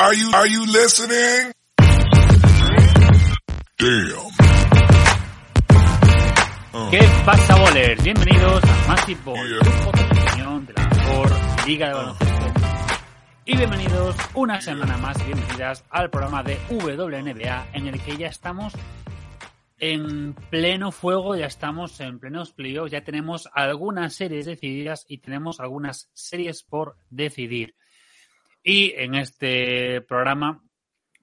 Are you, are you listening? Damn. ¿Qué pasa, bolers? Bienvenidos a Massive Ball, de opinión de la mejor liga de baloncesto. Y bienvenidos una semana más, bienvenidas al programa de WNBA, en el que ya estamos en pleno fuego, ya estamos en plenos playoffs, ya tenemos algunas series decididas y tenemos algunas series por decidir. Y en este programa,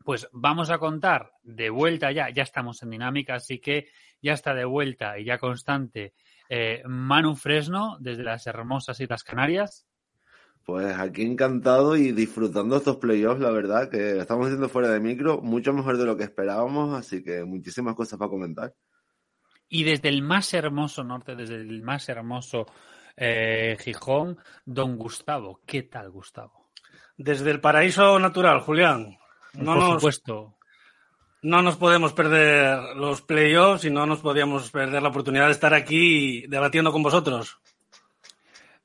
pues vamos a contar de vuelta ya, ya estamos en dinámica, así que ya está de vuelta y ya constante eh, Manu Fresno desde las hermosas Islas Canarias. Pues aquí encantado y disfrutando estos playoffs, la verdad, que estamos haciendo fuera de micro, mucho mejor de lo que esperábamos, así que muchísimas cosas para comentar. Y desde el más hermoso norte, desde el más hermoso eh, Gijón, don Gustavo. ¿Qué tal, Gustavo? Desde el paraíso natural, Julián. No Por nos, supuesto. no nos podemos perder los playoffs y no nos podíamos perder la oportunidad de estar aquí debatiendo con vosotros.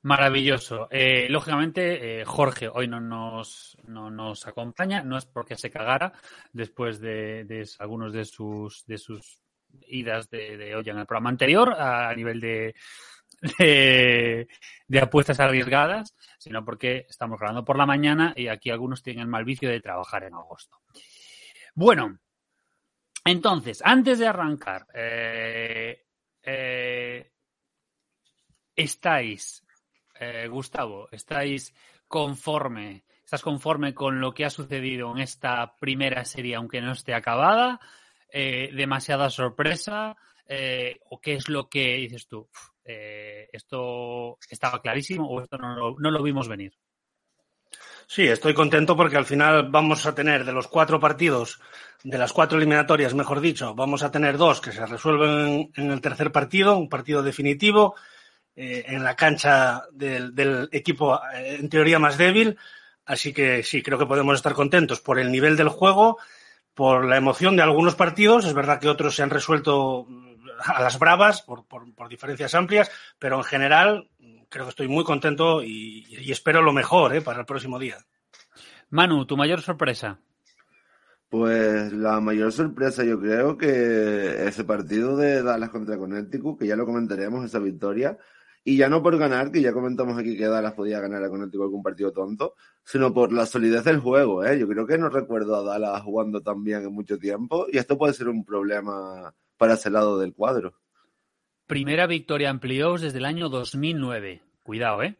Maravilloso. Eh, lógicamente, eh, Jorge hoy no nos, no nos acompaña, no es porque se cagara después de, de algunos de sus, de sus idas de, de olla en el programa anterior a, a nivel de, de, apuestas arriesgadas, sino porque estamos grabando por la mañana y aquí algunos tienen el mal vicio de trabajar en agosto. Bueno, entonces, antes de arrancar, eh, eh, estáis, eh, Gustavo, estáis conforme, estás conforme con lo que ha sucedido en esta primera serie, aunque no esté acabada, demasiada sorpresa, eh, o qué es lo que dices tú, "Uf, eh, esto estaba clarísimo o esto no lo, no lo vimos venir. Sí, estoy contento porque al final vamos a tener de los cuatro partidos, de las cuatro eliminatorias, mejor dicho, vamos a tener dos que se resuelven en el tercer partido, un partido definitivo, eh, en la cancha del, del equipo eh, en teoría más débil. Así que sí, creo que podemos estar contentos por el nivel del juego, por la emoción de algunos partidos. Es verdad que otros se han resuelto a las bravas por, por, por diferencias amplias, pero en general creo que estoy muy contento y, y espero lo mejor eh, para el próximo día. Manu, tu mayor sorpresa. Pues la mayor sorpresa yo creo que ese partido de Dallas contra Connecticut, que ya lo comentaremos, esa victoria, y ya no por ganar, que ya comentamos aquí que Dallas podía ganar a Connecticut algún partido tonto, sino por la solidez del juego, ¿eh? Yo creo que no recuerdo a Dallas jugando tan bien en mucho tiempo, y esto puede ser un problema para ese lado del cuadro. Primera victoria en playoffs desde el año 2009. Cuidado, ¿eh?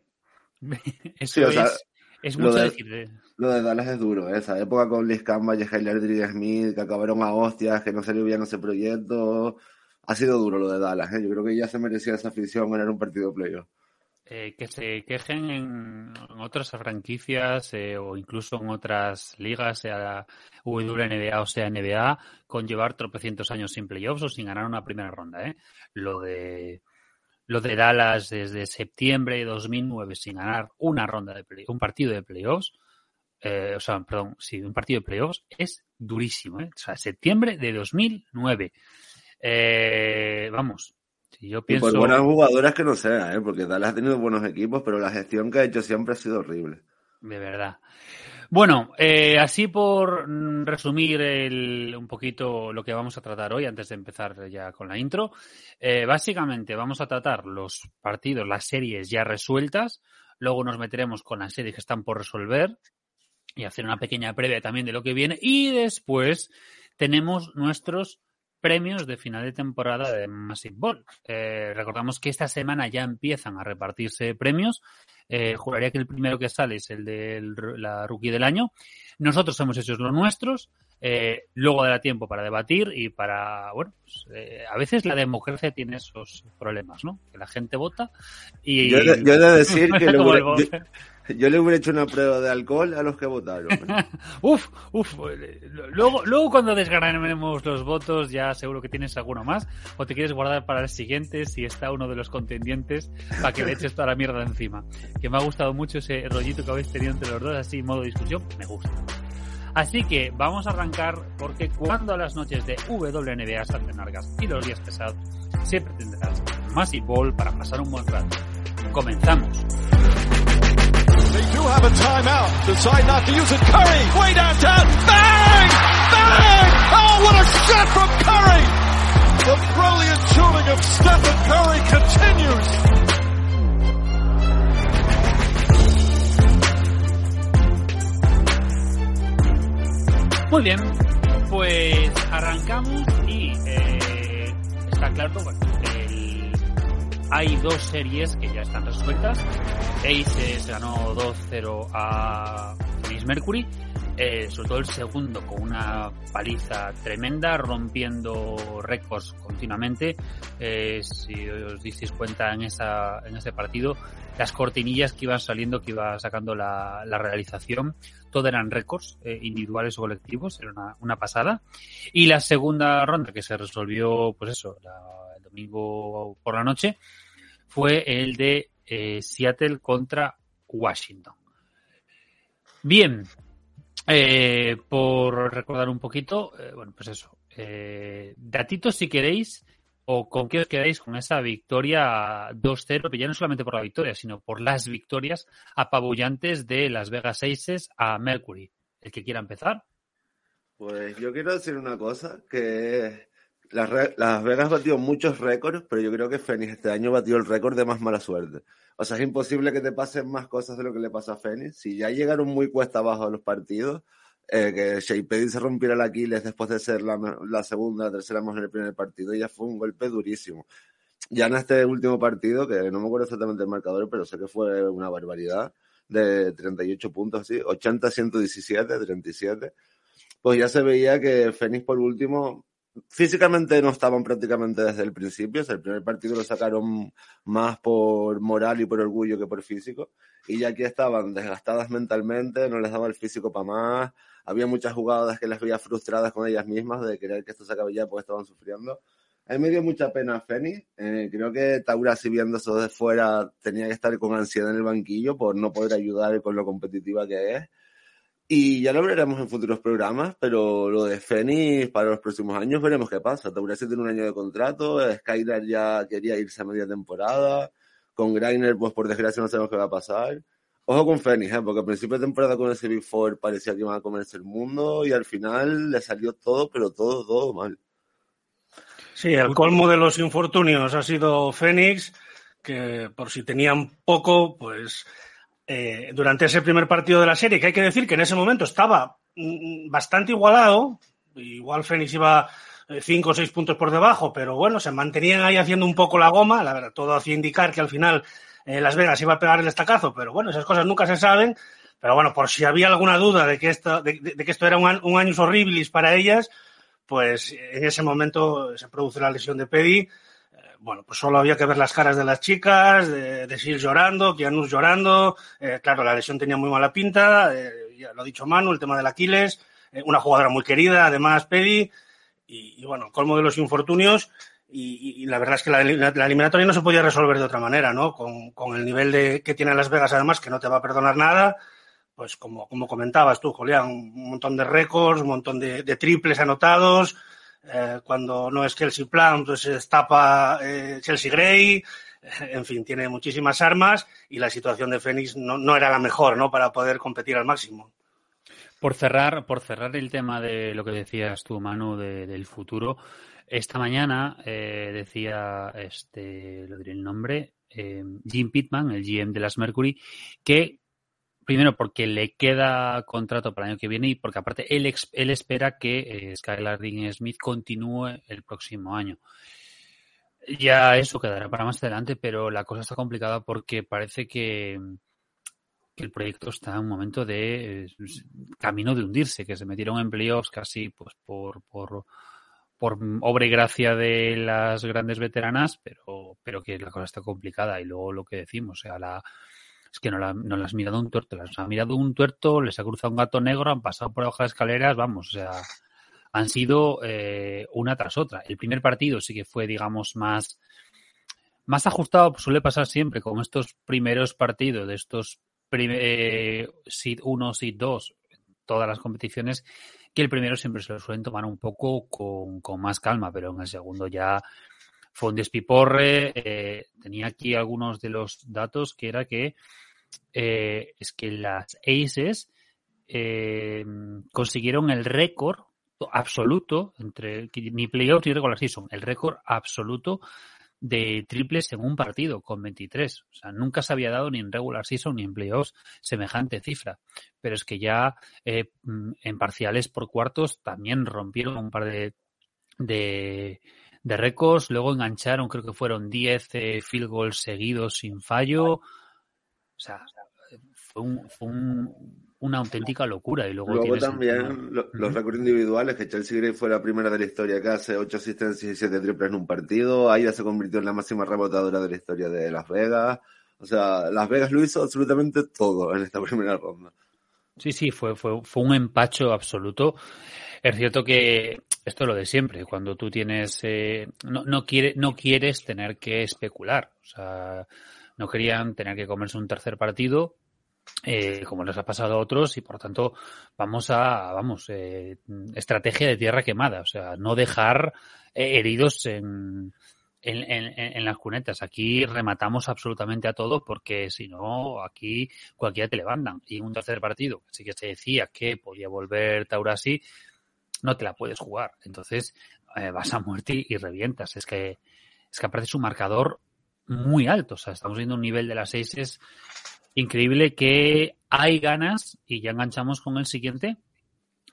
Eso Sí, o sea, es, es lo mucho de- decir. Lo de Dallas es duro, ¿eh? esa época con Liz Campbell y Aldridge Smith, que acabaron a hostias, que no salió bien ese proyecto. Ha sido duro lo de Dallas, ¿eh? Yo creo que ya se merecía esa afición ganar un partido de playoff. Eh, que se quejen en, otras franquicias eh, o incluso en otras ligas, sea WNBA o sea NBA, con llevar tropecientos años sin playoffs o sin ganar una primera ronda. ¿eh? Lo de lo de Dallas desde septiembre de 2009 sin ganar una ronda de un partido de playoffs, eh, o sea, perdón, sí, un partido de playoffs es durísimo. ¿eh? O sea, septiembre de 2009. Eh, vamos, si yo Y pienso... por buenas jugadoras que no sea, ¿eh? Porque Dallas ha tenido buenos equipos, pero la gestión que ha hecho siempre ha sido horrible. De verdad. Bueno, eh, así por mm, resumir el- un poquito lo que vamos a tratar hoy, antes de empezar ya con la intro, eh, básicamente vamos a tratar los partidos, las series ya resueltas, luego nos meteremos con las series que están por resolver y hacer una pequeña previa también de lo que viene y después tenemos nuestros premios de final de temporada de Massive Ball. Eh, recordamos que esta semana ya empiezan a repartirse premios. Eh, juraría que el primero que sale es el de la rookie del año. Nosotros hemos hecho los nuestros. Eh, luego dará tiempo para debatir y para, bueno, pues, eh, a veces la democracia tiene esos problemas, ¿no? Que la gente vota y... Yo, he de- decir que yo, yo le hubiera hecho una prueba de alcohol a los que votaron. Uf, uf. Luego, luego cuando desgranemos los votos ya seguro que tienes alguno más o te quieres guardar para el siguiente si está uno de los contendientes para que le eches toda la mierda encima. Que me ha gustado mucho ese rollito que habéis tenido entre los dos así modo discusión. Me gusta. Así que vamos a arrancar porque cuando las noches de WNBA se hacen largas y los días pesados, siempre tendrás Massive Ball para pasar un buen rato. Comenzamos. They do have a timeout. Decide not to use it. Curry, way downtown. Bang! Bang! Oh, what a shot from Curry! The brilliant shooting of Stephen Curry continues. Muy bien, pues arrancamos y eh, está claro, bueno, el- hay dos series que ya están resueltas. Ace ganó 2-0 a Phoenix Mercury, eh, sobre todo el segundo con una paliza tremenda, rompiendo récords continuamente. Eh, si os disteis cuenta en, esa, en ese partido, las cortinillas que iban saliendo, que iba sacando la, la realización, todo eran récords eh, individuales o colectivos, era una, una pasada. Y la segunda ronda que se resolvió, pues eso, el domingo por la noche, fue el de eh, Seattle contra Washington. Bien, eh, por recordar un poquito, eh, bueno, pues eso, eh, datitos si queréis, o con qué os quedáis con esa victoria 2-0, pero ya no solamente por la victoria, sino por las victorias apabullantes de Las Vegas Aces a Mercury. El que quiera empezar. Pues yo quiero decir una cosa, que Las, Vegas batió muchos récords, pero yo creo que Phoenix este año batió el récord de más mala suerte. O sea, es imposible que te pasen más cosas de lo que le pasó a Phoenix. Si ya llegaron muy cuesta abajo los partidos, eh, que Shea se rompiera el Aquiles después de ser la, segunda, la tercera mejor en el primer partido, ya fue un golpe durísimo. Ya en este último partido, que no me acuerdo exactamente el marcador, pero sé que fue una barbaridad, de 38 puntos, sí, 80-117, 37 pues ya se veía que Fénix por último físicamente no estaban prácticamente desde el principio, o el primer partido lo sacaron más por moral y por orgullo que por físico, y ya aquí estaban desgastadas mentalmente, no les daba el físico para más, había muchas jugadas que las veía frustradas con ellas mismas de querer que esto se acabe ya porque estaban sufriendo. A me dio mucha pena Fénix, eh, creo que Taura si viendo eso de fuera tenía que estar con ansiedad en el banquillo por no poder ayudar con lo competitiva que es. Y ya lo veremos en futuros programas, pero lo de Fénix para los próximos años veremos qué pasa. Taurasi tiene un año de contrato, Skylar ya quería irse a media temporada, con Greiner pues por desgracia no sabemos qué va a pasar. Ojo con Fénix, ¿eh? porque al principio de temporada con ese Big Four parecía que iban a comerse el mundo y al final le salió todo, pero todo, todo mal. Sí, el colmo de los infortunios ha sido Fénix, que por si tenían poco, pues eh, durante ese primer partido de la serie, que hay que decir que en ese momento estaba mm, bastante igualado, igual Fénix iba eh, cinco o seis puntos por debajo, pero bueno, se mantenían ahí haciendo un poco la goma, la verdad, todo hacía indicar que al final eh, Las Vegas iba a pegar el estacazo, pero bueno, esas cosas nunca se saben, pero bueno, por si había alguna duda de que esto, de, de- de que esto era un, un año horribilis para ellas, pues en ese momento se produce la lesión de Pedi. Bueno, pues solo había que ver las caras de las chicas, de, de Sil llorando, Kianus llorando. Eh, claro, la lesión tenía muy mala pinta, eh, ya lo ha dicho Manu, el tema del Aquiles, eh, una jugadora muy querida, además Pedi. Y, y bueno, colmo de los infortunios. Y, la verdad es que la, la eliminatoria no se podía resolver de otra manera, ¿no? Con, con el nivel de, que tiene Las Vegas, además, que no te va a perdonar nada pues como, como comentabas tú, Julián, un montón de récords, un montón de triples anotados. Eh, cuando no es Kelsey Plum, pues es tapa eh, Chelsea Gray. eh, En fin, tiene muchísimas armas y la situación de Phoenix no, no era la mejor, ¿no? Para poder competir al máximo. Por cerrar, por cerrar el tema de lo que decías tú, Manu, de- del futuro, esta mañana decía, este, lo diré el nombre, Jim Pittman, el GM de las Mercury, que primero porque le queda contrato para el año que viene y porque aparte él, él espera que eh, Skylar Smith continúe el próximo año. Ya eso quedará para más adelante, pero la cosa está complicada porque parece que, que el proyecto está en un momento de eh, camino de hundirse, que se metieron en playoffs casi pues por, por, por obra y gracia de las grandes veteranas, pero, pero que la cosa está complicada. Y luego lo que decimos, o sea, la, es que no, la, las ha mirado un tuerto, las ha mirado un tuerto, les ha cruzado un gato negro, han pasado por debajo de escaleras, vamos, o sea, han sido eh, una tras otra. El primer partido sí que fue, digamos, más, más ajustado, suele pasar siempre con estos primeros partidos de estos eh, seed 1, seed 2, todas las competiciones, que el primero siempre se lo suelen tomar un poco con, con más calma, pero en el segundo ya fue un despiporre. Eh, tenía aquí algunos de los datos que era que eh, es que las Aces eh, consiguieron el récord absoluto entre ni playoffs ni regular season, el récord absoluto de triples en un partido con 23. O sea, nunca se había dado ni en regular season ni en playoffs semejante cifra. Pero es que ya eh, en parciales por cuartos también rompieron un par de, de, de récords. Luego engancharon, creo que fueron 10 eh, field goals seguidos sin fallo. O sea, fue un, fue un una auténtica locura. Y luego, luego también los récords individuales, que Chelsea Gray fue la primera de la historia que hace 8 asistencias y 7 triples en un partido. Aya se convirtió en la máxima rebotadora de la historia de Las Vegas. O sea, Las Vegas lo hizo absolutamente todo en esta primera ronda. Sí, sí, fue, fue, fue un empacho absoluto. Es cierto que esto es lo de siempre. Cuando tú tienes. Eh, no, no, quiere, no quieres tener que especular. O sea, no querían tener que comerse un tercer partido eh, como les ha pasado a otros y por tanto vamos a, vamos, eh, estrategia de tierra quemada, o sea, no dejar eh, heridos en, en, en, en, las cunetas. Aquí rematamos absolutamente a todos porque si no, aquí cualquiera te levantan. Y un tercer partido, sí que se decía que podía volver Taurasi, no te la puedes jugar. Entonces eh, vas a muerte y, revientas. Es que, es que aparece un marcador muy alto. O sea, estamos viendo un nivel de las seis increíble que hay ganas, y ya enganchamos con el siguiente,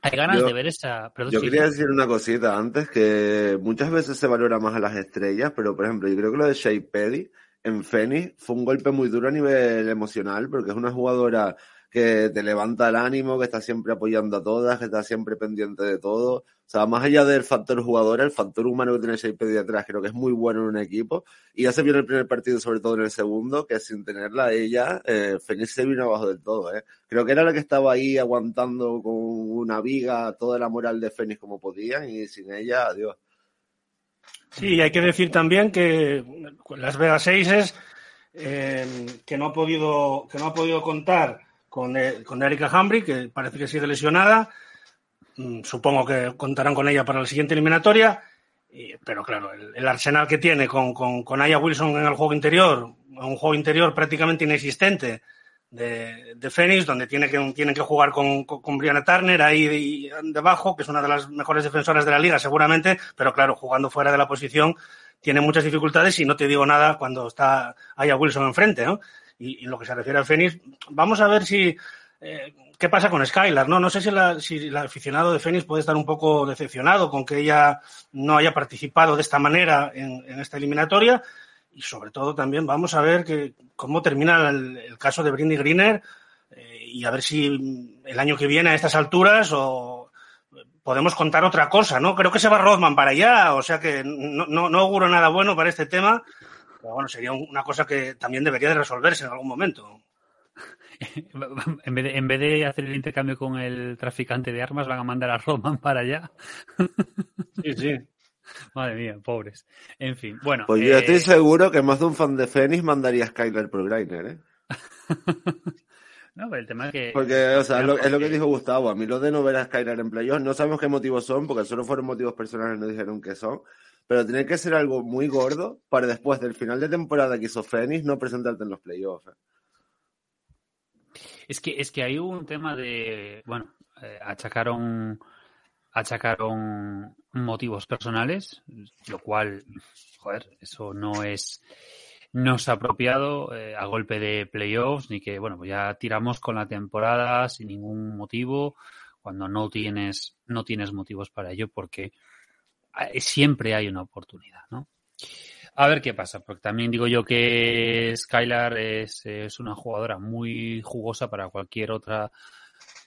hay ganas yo, de ver esa... Perdón, yo quería decir una cosita antes, que muchas veces se valora más a las estrellas, pero por ejemplo, yo creo que lo de Shea Petty en Phoenix fue un golpe muy duro a nivel emocional, porque es una jugadora que te levanta el ánimo, que está siempre apoyando a todas, que está siempre pendiente de todo. O sea, más allá del factor jugador, el factor humano que tiene Shea de atrás, creo que es muy bueno en un equipo. Y ya se vio en el primer partido, sobre todo en el segundo, que sin tenerla ella, eh, se vino abajo del todo. ¿eh? Creo que era la que estaba ahí aguantando con una viga toda la moral de Fénix como podían, y sin ella, adiós. Sí, hay que decir también que Las Vegas Aces, eh, que no ha podido, que no ha podido contar con, eh, con Erika Hambry, que parece que sigue lesionada. Mm, supongo que contarán con ella para la siguiente eliminatoria. Pero claro, el, el, arsenal que tiene con, con, con Aya Wilson en el juego interior, un juego interior prácticamente inexistente de, de Phoenix, donde tiene que, tienen que jugar con, con, con Brianna Turner ahí debajo, que es una de las mejores defensoras de la liga seguramente, pero claro, jugando fuera de la posición tiene muchas dificultades y no te digo nada cuando está Aya Wilson enfrente, ¿no? Y, y lo que se refiere al Fénix, vamos a ver si eh, qué pasa con Skylar, ¿no? No sé si, la, si el aficionado de Fénix puede estar un poco decepcionado con que ella no haya participado de esta manera en, en esta eliminatoria. Y sobre todo también vamos a ver que, cómo termina el, el caso de Brindy Greener eh, y a ver si el año que viene a estas alturas o podemos contar otra cosa, ¿no? Creo que se va Rodman para allá, o sea que no, no, no auguro nada bueno para este tema pero bueno, sería una cosa que también debería de resolverse en algún momento. En vez, de, en vez de hacer el intercambio con el traficante de armas, van a mandar a Roman para allá. Sí, sí. Madre mía, pobres. En fin, bueno. Pues yo eh... estoy seguro que más de un fan de Fénix mandaría a Skyler por Griner, ¿eh? no, pero el tema es que. Porque, o sea, es lo, es lo, que dijo Gustavo. A mí lo de no ver a Skyler en playoffs, no sabemos qué motivos son, porque solo fueron motivos personales, no dijeron qué son pero tiene que ser algo muy gordo para después del final de temporada que hizo Fénix no presentarte en los playoffs. Es que, es que hay un tema de, bueno, eh, achacaron, achacaron motivos personales, lo cual, joder, eso no es, no es apropiado eh, a golpe de playoffs, ni que, bueno, pues ya tiramos con la temporada sin ningún motivo, cuando no tienes, no tienes motivos para ello, porque siempre hay una oportunidad, ¿no? A ver qué pasa, porque también digo yo que Skylar es, es, una jugadora muy jugosa para cualquier otra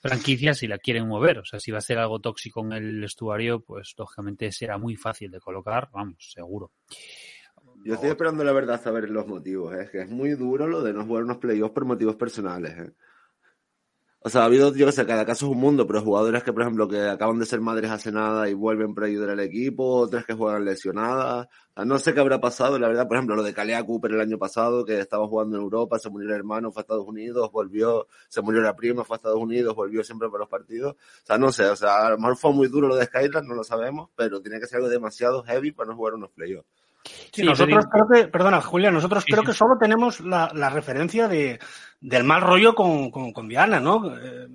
franquicia si la quieren mover. O sea, si va a ser algo tóxico en el estuario, pues lógicamente será muy fácil de colocar, vamos, seguro. Yo estoy esperando la verdad saber los motivos, ¿eh? es que es muy duro lo de no jugar unos playoffs por motivos personales. ¿eh? O sea, ha habido, yo que sé, cada caso es un mundo, pero jugadores que, por ejemplo, que acaban de ser madres hace nada y vuelven para ayudar al equipo, otras que juegan lesionadas. O sea, no sé qué habrá pasado, la verdad, por ejemplo, lo de Kalea Cooper el año pasado, que estaba jugando en Europa, se murió el hermano, fue a Estados Unidos, volvió, se murió la prima, fue a Estados Unidos, volvió siempre para los partidos. O sea, no sé, o sea, a lo mejor fue muy duro lo de Skylar, no lo sabemos, pero tiene que ser algo demasiado heavy para no jugar unos playoffs. Sí, nosotros creo que, perdona, Julián, nosotros creo que solo tenemos la, referencia de, del mal rollo con, con, Diana, ¿no? Eh,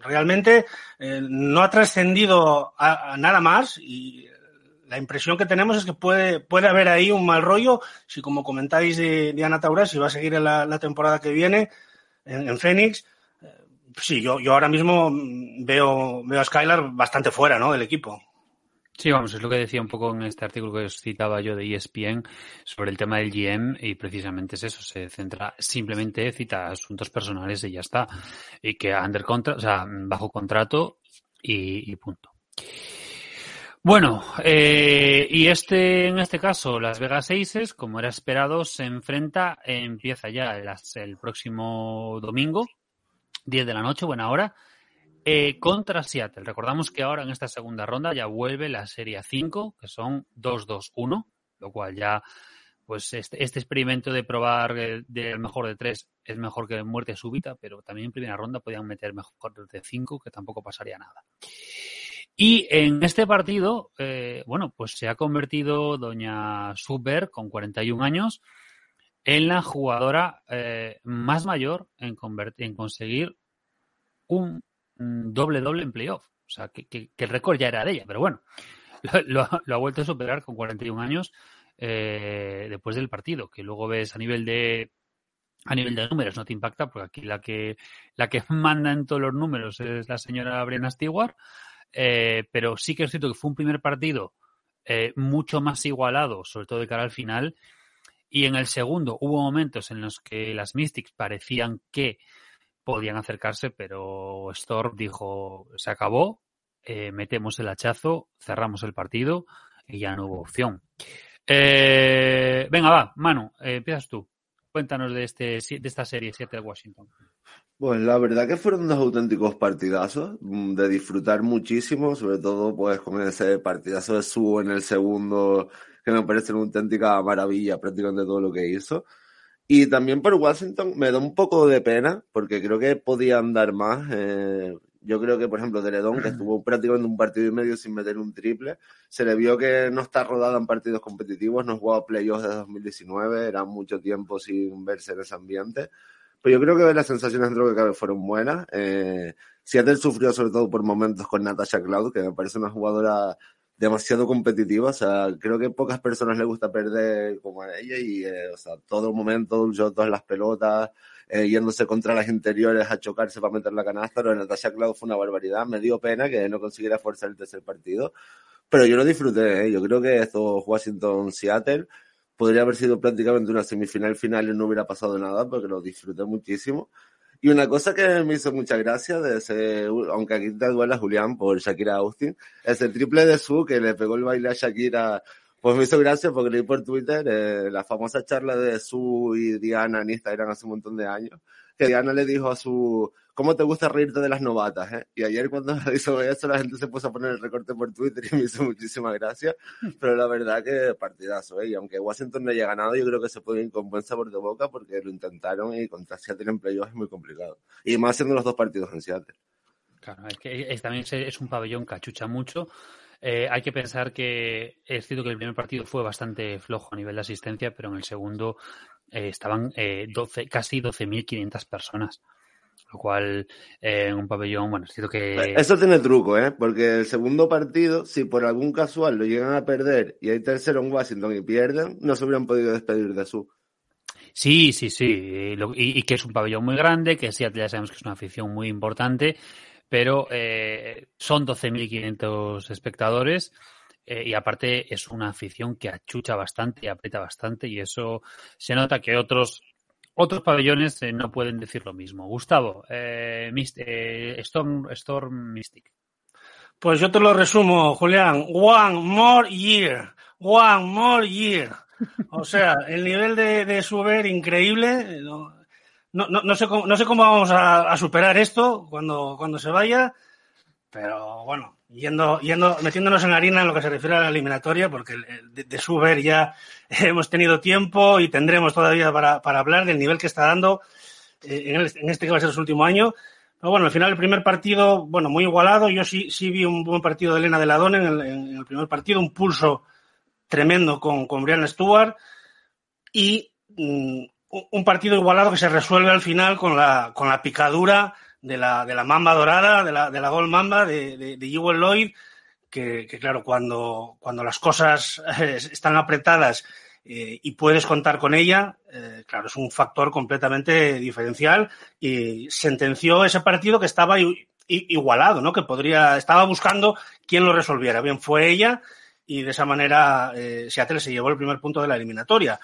realmente eh, no ha trascendido a, nada más y la impresión que tenemos es que puede, puede haber ahí un mal rollo. Si, como comentáis de Diana Taurasi, si va a seguir en la, temporada que viene en, en Phoenix, eh, sí, yo, yo ahora mismo veo, veo a Skylar bastante fuera ¿no? del equipo. Sí, vamos, es lo que decía un poco en este artículo que os citaba yo de ESPN sobre el tema del GM y precisamente es eso, se centra simplemente, cita asuntos personales y ya está. Y que under contra, o sea, bajo contrato y, punto. Bueno, eh, y este, en este caso, Las Vegas Aces, como era esperado, se enfrenta, empieza ya el próximo domingo, 10 de la noche, buena hora, eh, contra Seattle. Recordamos que ahora en esta segunda ronda ya vuelve la Serie 5, que son 2-2-1, lo cual ya, pues este, este experimento de probar del mejor de tres es mejor que muerte súbita, pero también en primera ronda podían meter mejor de 5, que tampoco pasaría nada. Y en este partido, eh, bueno, pues se ha convertido doña Super, con 41 años, en la jugadora eh, más mayor en, en conseguir un doble doble en playoff. O sea, que, el récord ya era de ella, pero bueno, lo, ha vuelto a superar con 41 años eh, después del partido, que luego ves a nivel de a nivel de números no te impacta, porque aquí la que la que manda en todos los números es la señora Brianna Stewart, eh, pero sí que es cierto que fue un primer partido eh, mucho más igualado, sobre todo de cara al final, y en el segundo hubo momentos en los que las Mystics parecían que podían acercarse, pero Storm dijo, se acabó, eh, metemos el hachazo, cerramos el partido y ya no hubo opción. Eh, venga, va, Manu, eh, empiezas tú. Cuéntanos de, este, de esta serie 7 de Washington. Pues la verdad que fueron dos auténticos partidazos, mm, de disfrutar muchísimo, sobre todo pues con ese partidazo de Su en el segundo, que me parece una auténtica maravilla prácticamente todo lo que hizo. Y también por Washington me da un poco de pena, porque creo que podían dar más. Eh, yo creo que, por ejemplo, Teledón, que estuvo prácticamente un partido y medio sin meter un triple, se le vio que no está rodada en partidos competitivos, no jugaba playoffs desde 2019, era mucho tiempo sin verse en ese ambiente. Pero yo creo que las sensaciones dentro que cabe fueron buenas. Eh, Seattle sufrió sobre todo por momentos con Natasha Cloud, que me parece una jugadora demasiado competitiva. O sea, creo que pocas personas le gusta perder como a ella y, eh, o sea, todo el momento, yo todas las pelotas, eh, yéndose contra las interiores a chocarse para meter la canasta. Pero Natasha Cloud fue una barbaridad. Me dio pena que no consiguiera forzar el tercer partido. Pero yo lo disfruté. ¿eh? Yo creo que esto Washington-Seattle podría haber sido prácticamente una semifinal final y no hubiera pasado nada porque lo disfruté muchísimo. Y una cosa que me hizo mucha gracia, de ese, aunque aquí te duela Julián por Shakira Austin, es el triple de Su que le pegó el baile a Shakira. Pues me hizo gracia porque leí por Twitter eh, la famosa charla de Su y Diana en Instagram hace un montón de años, que Diana le dijo a su, ¿cómo te gusta reírte de las novatas? Eh? Y ayer cuando hizo eso la gente se puso a poner el recorte por Twitter y me hizo muchísima gracia, pero la verdad que partidazo, ¿eh? y aunque Washington no haya ganado, yo creo que se puede ir con buen sabor de boca porque lo intentaron y contra Seattle en playoffs es muy complicado. Y más siendo los dos partidos en Seattle. Claro, es que también es un pabellón que achucha mucho. Eh, hay que pensar que es cierto que el primer partido fue bastante flojo a nivel de asistencia, pero en el segundo eh, estaban eh, 12, casi 12.500 personas. Lo cual, eh, en un pabellón, bueno, es que... Eso tiene truco, ¿eh? Porque el segundo partido, si por algún casual lo llegan a perder y hay tercero en Washington y pierden, no se hubieran podido despedir de su. Sí, sí, sí. Y, que es un pabellón muy grande, que sí, ya sabemos que es una afición muy importante, pero eh, son 12.500 espectadores. Eh, y aparte es una afición que achucha bastante y aprieta bastante y eso se nota que otros otros pabellones eh, no pueden decir lo mismo. Gustavo, eh, eh, Storm, Storm Mystic. Pues yo te lo resumo, Julián. One more year. One more year. O sea, el nivel de, de Suber increíble. No, no, no, sé cómo, no sé cómo vamos a, a, superar esto cuando, cuando se vaya, pero bueno, yendo, yendo, metiéndonos en harina en lo que se refiere a la eliminatoria, porque de, de Suber ya hemos tenido tiempo y tendremos todavía para, para hablar del nivel que está dando eh, en, en, este que va a ser su último año. Pero bueno, al final el primer partido, bueno, muy igualado. Yo sí, sí vi un buen partido de Elena de Ladón en el, en el primer partido, un pulso tremendo con, con Brian Stewart y mm, un partido igualado que se resuelve al final con la, con la picadura de la, de la mamba dorada, de la, de la Gold Mamba, de, de, de Lloyd, que, que, claro, cuando, cuando las cosas están apretadas eh, y puedes contar con ella, eh, claro, es un factor completamente diferencial y sentenció ese partido que estaba igualado, ¿no? Que podría, estaba buscando quién lo resolviera. Bien, fue ella y de esa manera eh, Seattle se llevó el primer punto de la eliminatoria.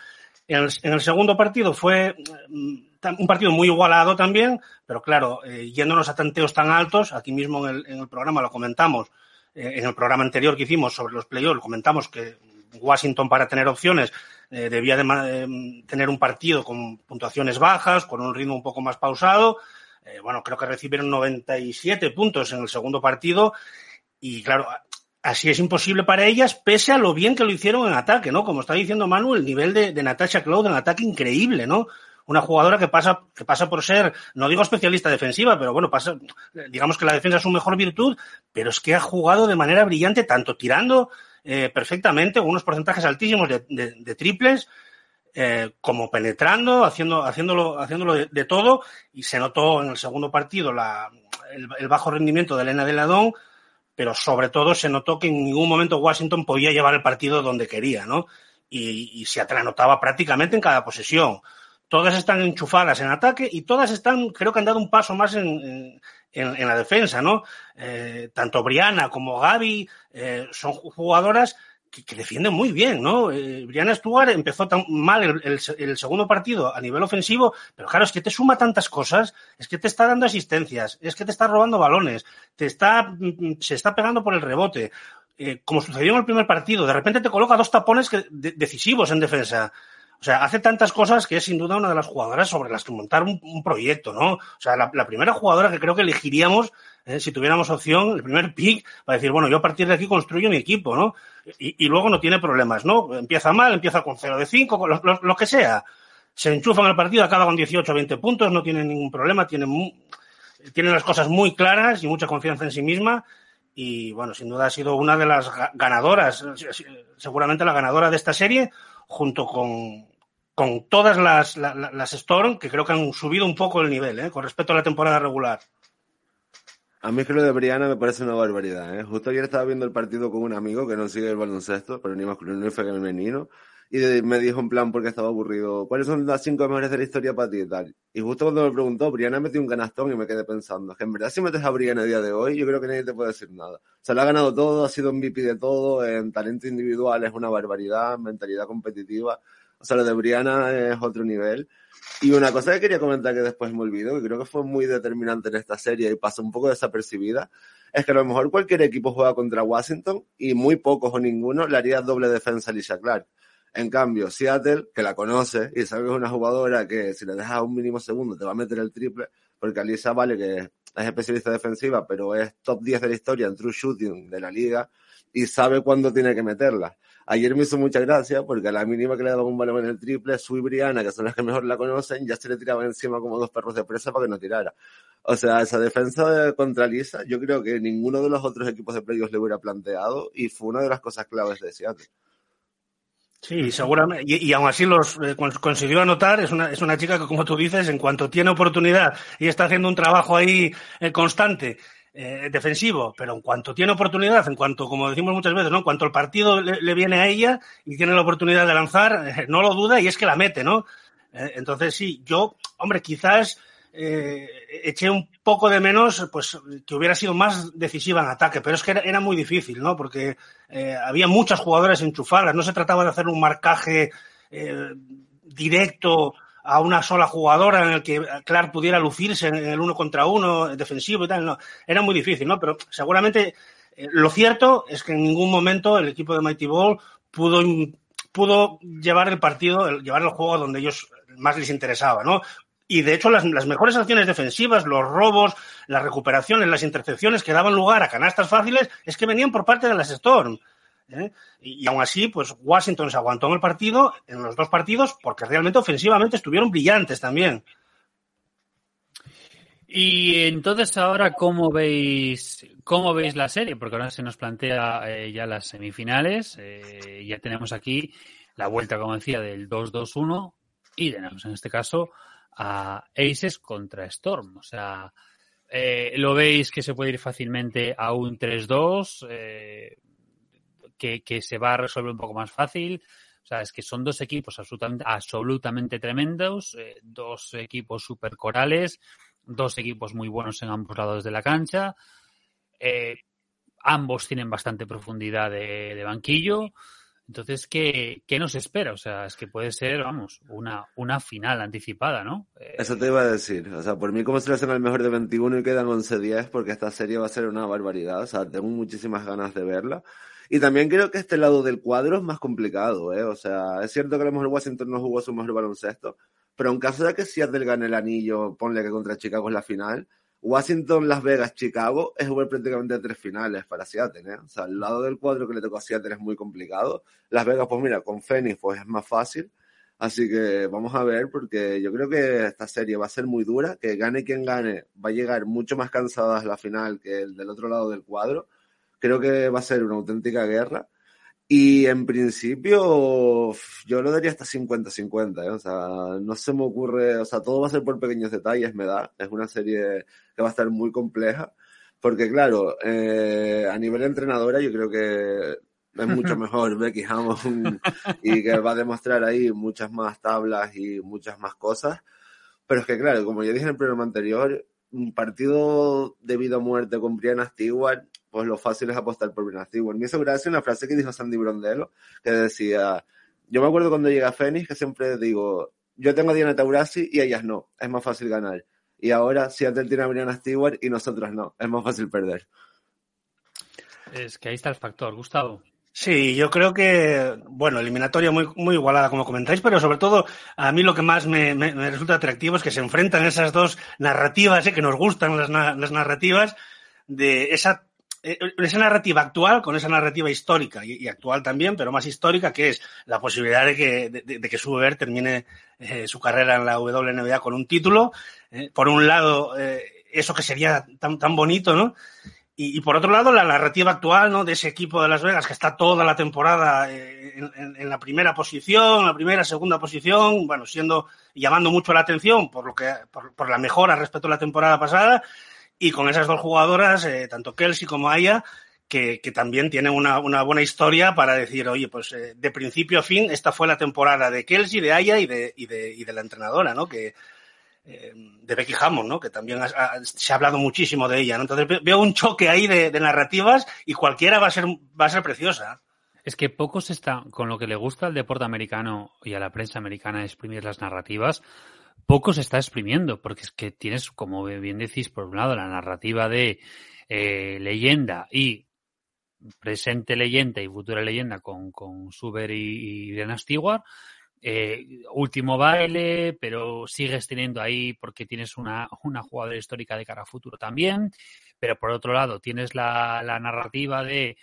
En el, segundo partido fue mm, un partido muy igualado también, pero claro, eh, yéndonos a tanteos tan altos, aquí mismo en el, en el programa lo comentamos, eh, en el programa anterior que hicimos sobre los playoffs, comentamos que Washington para tener opciones eh, debía de, eh, tener un partido con puntuaciones bajas, con un ritmo un poco más pausado. Bueno, creo que recibieron 97 puntos en el segundo partido y claro, así es imposible para ellas, pese a lo bien que lo hicieron en ataque, ¿no? Como está diciendo Manu, el nivel de, Natasha Cloud en ataque increíble, ¿no? Una jugadora que pasa, que pasa por ser, no digo especialista defensiva, pero bueno, pasa, digamos que la defensa es su mejor virtud, pero es que ha jugado de manera brillante, tanto tirando eh, perfectamente, unos porcentajes altísimos de, de, triples, eh, como penetrando, haciendo, haciéndolo, haciéndolo de, de, todo, y se notó en el segundo partido la, el, el, bajo rendimiento de Elena de Ladón, pero sobre todo se notó que en ningún momento Washington podía llevar el partido donde quería, ¿no? Y, se anotaba prácticamente en cada posesión. Todas están enchufadas en ataque y todas están, creo que han dado un paso más en, en la defensa, ¿no? Eh, tanto Briana como Gaby eh, son jugadoras que, defienden muy bien, ¿no? Eh, Brianna Stuart empezó tan mal el, el, el, segundo partido a nivel ofensivo, pero claro, es que te suma tantas cosas, es que te está dando asistencias, es que te está robando balones, te está, mm, se está pegando por el rebote. Eh, como sucedió en el primer partido, de repente te coloca dos tapones que, de, decisivos en defensa. O sea, hace tantas cosas que es sin duda una de las jugadoras sobre las que montar un, proyecto, ¿no? O sea, la, primera jugadora que creo que elegiríamos, si tuviéramos opción, el primer pick, para decir, bueno, yo a partir de aquí construyo mi equipo, ¿no? Y, luego no tiene problemas, ¿no? Empieza mal, empieza con 0 de 5, lo, lo, que sea. Se enchufa en el partido, acaba con 18 o 20 puntos, no tiene ningún problema, tiene, muy, tiene las cosas muy claras y mucha confianza en sí misma. Y bueno, sin duda ha sido una de las ganadoras, seguramente la ganadora de esta serie, junto con, con todas las, las, las Storm, que creo que han subido un poco el nivel, ¿eh? con respecto a la temporada regular. A mí es que lo de Briana me parece una barbaridad. ¿eh? Justo ayer estaba viendo el partido con un amigo que no sigue el baloncesto, pero ni masculino ni femenino, y me dijo en plan porque estaba aburrido, ¿cuáles son las cinco mejores de la historia para ti y tal? Y justo cuando me preguntó, Briana metió un canastón y me quedé pensando, que en verdad si metes a Briana a día de hoy, yo creo que nadie te puede decir nada. O sea, lo ha ganado todo, ha sido MVP de todo, en talento individual es una barbaridad, mentalidad competitiva. O sea, lo de Briana es otro nivel. Y una cosa que quería comentar que después me olvido, que creo que fue muy determinante en esta serie y pasó un poco desapercibida, es que a lo mejor cualquier equipo juega contra Washington y muy pocos o ninguno le haría doble defensa a Alicia Clark. En cambio, Seattle, que la conoce y sabe que es una jugadora que si le dejas un mínimo segundo te va a meter el triple, porque Alicia vale que es especialista defensiva, pero es top 10 de la historia en true shooting de la liga y sabe cuándo tiene que meterla. Ayer me hizo mucha gracia porque a la mínima que le daba un balón en el triple, su y Briana, que son las que mejor la conocen, ya se le tiraban encima como dos perros de presa para que no tirara. O sea, esa defensa de contra Lisa, yo creo que ninguno de los otros equipos de playoffs le hubiera planteado y fue una de las cosas claves de Seattle. Sí, seguramente. Y, y aún así los eh, consiguió anotar. Es una, es una chica que, como tú dices, en cuanto tiene oportunidad y está haciendo un trabajo ahí eh, constante, eh, defensivo, pero en cuanto tiene oportunidad, en cuanto, como decimos muchas veces, ¿no? En cuanto el partido le, viene a ella y tiene la oportunidad de lanzar, eh, no lo duda y es que la mete, ¿no? Eh, entonces sí, yo, hombre, quizás eh, eché un poco de menos, pues que hubiera sido más decisiva en ataque, pero es que era, muy difícil, ¿no? Porque había muchas jugadoras enchufadas, no se trataba de hacer un marcaje directo a una sola jugadora en el que Clark pudiera lucirse en el uno contra uno defensivo y tal, no, era muy difícil, ¿no? Pero seguramente eh, lo cierto es que en ningún momento el equipo de Mighty Ball pudo, pudo llevar el partido, el, llevar el juego donde ellos más les interesaba, ¿no? Y de hecho, las, las, mejores acciones defensivas, los robos, las recuperaciones, las intercepciones que daban lugar a canastas fáciles, es que venían por parte de las Storm. ¿Eh? Y, aún así, pues Washington se aguantó en el partido, en los dos partidos, porque realmente ofensivamente estuvieron brillantes también. Y entonces ahora, ¿cómo veis, cómo veis la serie? Porque ahora se nos plantea eh, ya las semifinales. eh, ya tenemos aquí la vuelta, como decía, del 2-2-1 y tenemos en este caso a Aces contra Storm. O sea, lo veis que se puede ir fácilmente a un 3-2, eh, que, que se va a resolver un poco más fácil. O sea, es que son dos equipos absolutamente, absolutamente tremendos, eh, dos equipos super corales, dos equipos muy buenos en ambos lados de la cancha. Eh, ambos tienen bastante profundidad de, de banquillo. Entonces, ¿qué, ¿qué nos espera? O sea, es que puede ser, vamos, una, una final anticipada, ¿no? Eh, Eso te iba a decir. O sea, por mí como selecciona el mejor de 21 y quedan 11-10 porque esta serie va a ser una barbaridad. O sea, tengo muchísimas ganas de verla. Y también creo que este lado del cuadro es más complicado, ¿eh? O sea, es cierto que a lo mejor Washington no jugó su mejor baloncesto, pero en caso de que Seattle gane el anillo, ponle que contra Chicago es la final, Washington, Las Vegas, Chicago es jugar prácticamente tres finales para Seattle, ¿eh? O sea, el lado del cuadro que le tocó a Seattle es muy complicado. Las Vegas, pues mira, con Phoenix pues es más fácil. Así que vamos a ver, porque yo creo que esta serie va a ser muy dura, que gane quien gane, va a llegar mucho más cansada la final que el del otro lado del cuadro. Creo que va a ser una auténtica guerra. Y en principio, yo lo daría hasta 50-50, ¿eh? O sea, no se me ocurre, o sea, todo va a ser por pequeños detalles, me da. Es una serie que va a estar muy compleja. Porque, claro, eh, a nivel entrenadora, yo creo que es mucho mejor Becky Hammond y que va a demostrar ahí muchas más tablas y muchas más cosas. Pero es que, claro, como ya dije en el programa anterior, un partido de vida o muerte con Brianna Stewart, pues lo fácil es apostar por Brianna Stewart. Me hizo gracia una frase que dijo Sandy Brondelo, que decía, yo me acuerdo cuando llega a Phoenix que siempre digo, yo tengo a Diana Taurasi y ellas no, es más fácil ganar. Y ahora Seattle tiene a Brianna Stewart y nosotros no, es más fácil perder. es que ahí está el factor, Gustavo. Sí, yo creo que, bueno, eliminatoria muy, muy igualada, como comentáis, pero sobre todo a mí lo que más me, me- me resulta atractivo es que se enfrentan esas dos narrativas, ¿eh? que nos gustan las, las narrativas, de esa, esa narrativa actual con esa narrativa histórica y, actual también, pero más histórica, que es la posibilidad de que, de, de que Suber termine eh, su carrera en la WNBA con un título. Eh, por un lado, eh, eso que sería tan, tan bonito, ¿no? Y, por otro lado, la narrativa actual ¿no? de ese equipo de Las Vegas que está toda la temporada eh, en la primera posición, la primera, segunda posición, bueno, siendo llamando mucho la atención por lo que por, por la mejora respecto a la temporada pasada y con esas dos jugadoras, eh, tanto Kelsey como Aya, que, que también tienen una, una buena historia para decir, oye, pues eh, de principio a fin, esta fue la temporada de Kelsey, de Aya y de, y de, y de la entrenadora, ¿no? Que, eh, de Becky Hammond, ¿no? Que también ha- ha- se ha hablado muchísimo de ella, ¿no? Entonces ve- veo un choque ahí de, de narrativas y cualquiera va a ser, va a ser preciosa. Es que poco se está, con lo que le gusta al deporte americano y a la prensa americana exprimir las narrativas, poco se está exprimiendo, porque es que tienes, como bien decís, por un lado la narrativa de eh, leyenda y presente leyenda y futura leyenda con, con Suber y, y Stewart, eh, último baile, pero sigues teniendo ahí porque tienes una, una jugadora histórica de cara a futuro también, pero por otro lado tienes la, la narrativa de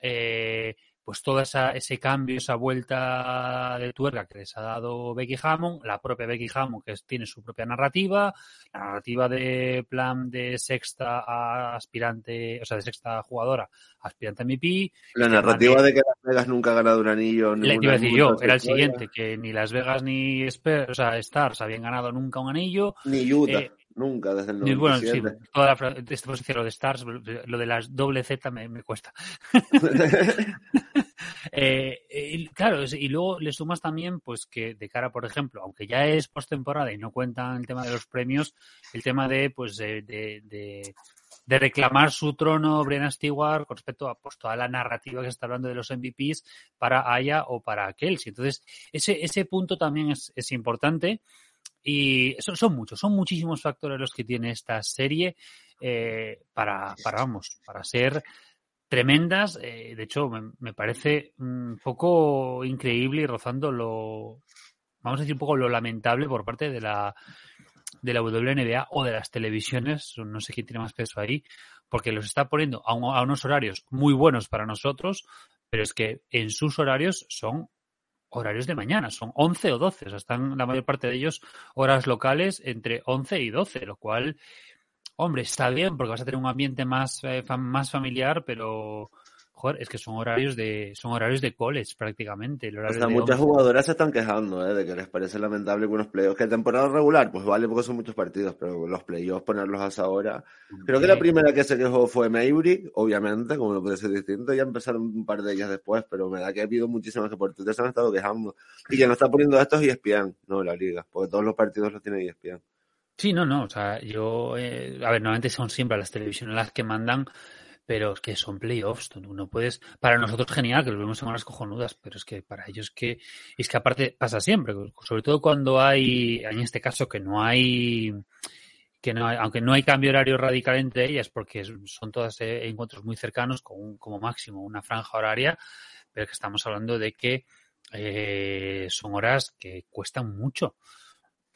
eh, pues todo esa, ese cambio, esa vuelta de tuerca que les ha dado Becky Hammond, la propia Becky Hammond que tiene su propia narrativa, la narrativa de plan de sexta a aspirante, o sea, de sexta jugadora aspirante a MVP, La narrativa de- de que Las Vegas nunca ha ganado un anillo. le iba a decir yo, era el siguiente, que ni Las Vegas ni Spe- o sea, Stars habían ganado nunca un anillo. Ni Utah, Eh, nunca, desde el Y bueno, sí, 97. toda la, por decir lo de Stars, lo de las doble Z me, me cuesta. Eh, eh, y claro, y luego le sumas también, pues que de cara, por ejemplo, aunque ya es postemporada y no cuentan el tema de los premios, el tema de, pues, de, de, de- de reclamar su trono Brenna Stewart con respecto a pues, toda la narrativa que se está hablando de los MVPs para Aya o para Kelsey. Entonces, ese, ese punto también es, es importante. Y son, son muchos, son muchísimos factores los que tiene esta serie eh, para, para, vamos, para ser tremendas. Eh, de hecho, me, me parece un poco increíble y rozando lo, vamos a decir, un poco lo lamentable por parte de la, de la WNBA o de las televisiones, no sé quién tiene más peso ahí, porque los está poniendo a, un- a unos horarios muy buenos para nosotros, pero es que en sus horarios son horarios de mañana, son 11 o 12, o sea, están la mayor parte de ellos horas locales entre 11 y 12, lo cual Hombre, está bien porque vas a tener un ambiente más, eh, más familiar, pero joder, es que son horarios de son horarios de college prácticamente. El o sea, muchas jugadoras se están quejando ¿eh? de que les parece lamentable que unos playoffs, que temporada regular, pues vale porque son muchos partidos, pero los playoffs ponerlos hasta ahora. Creo que la primera que se quejó fue Maybury, obviamente, como no puede ser distinto, ya empezaron un par de ellas después, pero me da que ha habido muchísimas que por se han estado quejando. Y que no está poniendo esto es ESPN, no la liga, porque todos los partidos los tiene ESPN. Sí, no, no, o sea, yo, eh, a ver, normalmente son siempre las televisiones las que mandan, pero es que son playoffs, tú no puedes, para nosotros genial, que los vemos horas cojonudas, pero es que para ellos que, es que aparte pasa siempre, sobre todo cuando hay, en este caso que no hay, que no hay, aunque no hay cambio horario radical entre ellas, porque son todas eh, encuentros muy cercanos, con como máximo una franja horaria, pero que estamos hablando de que eh, son horas que cuestan mucho.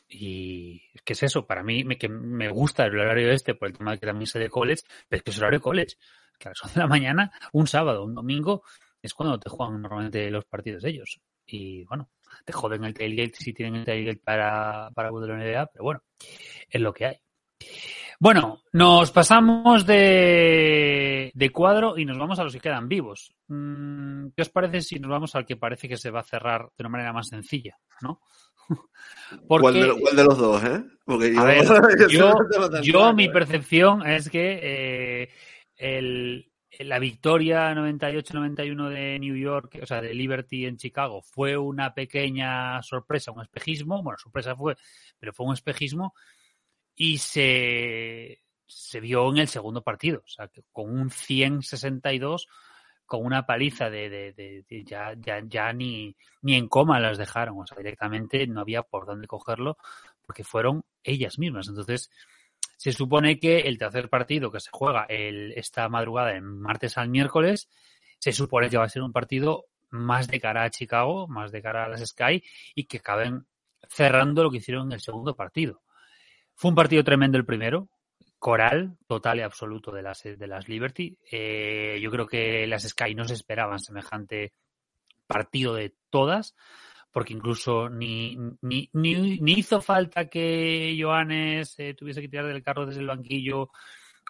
Y ¿qué es eso? Para mí me, que me gusta el horario este por el tema de que también sé de college, pero es que es horario college. Que a las 11 de la mañana, un sábado, un domingo, es cuando te juegan normalmente los partidos ellos. Y bueno, te joden el tailgate si tienen el tailgate para, para la NBA, pero bueno, es lo que hay. Bueno, nos pasamos de, de, cuadro y nos vamos a los que quedan vivos. Mm, ¿Qué os parece si nos vamos al que parece que se va a cerrar de una manera más sencilla, no? ¿Cuál, de, los dos, eh? yo, mi percepción es que eh, la victoria 98-91 de New York, o sea, de Liberty en Chicago, fue una pequeña sorpresa, un espejismo. Bueno, sorpresa fue, pero fue un espejismo. Y se, se vio en el segundo partido, o sea, que con un 162 con una paliza de, de, ya, ya, ya ni, ni en coma las dejaron, o sea, directamente no había por dónde cogerlo porque fueron ellas mismas. Entonces, se supone que el tercer partido que se juega el, esta madrugada, en martes al miércoles, se supone que va a ser un partido más de cara a Chicago, más de cara a las Sky y que acaben cerrando lo que hicieron en el segundo partido. Fue un partido tremendo el primero, coral total y absoluto de las, de las Liberty. Eh, yo creo que las Sky no se esperaban semejante partido de todas, porque incluso ni, ni, ni, hizo falta que Joanes eh, tuviese que tirar del carro desde el banquillo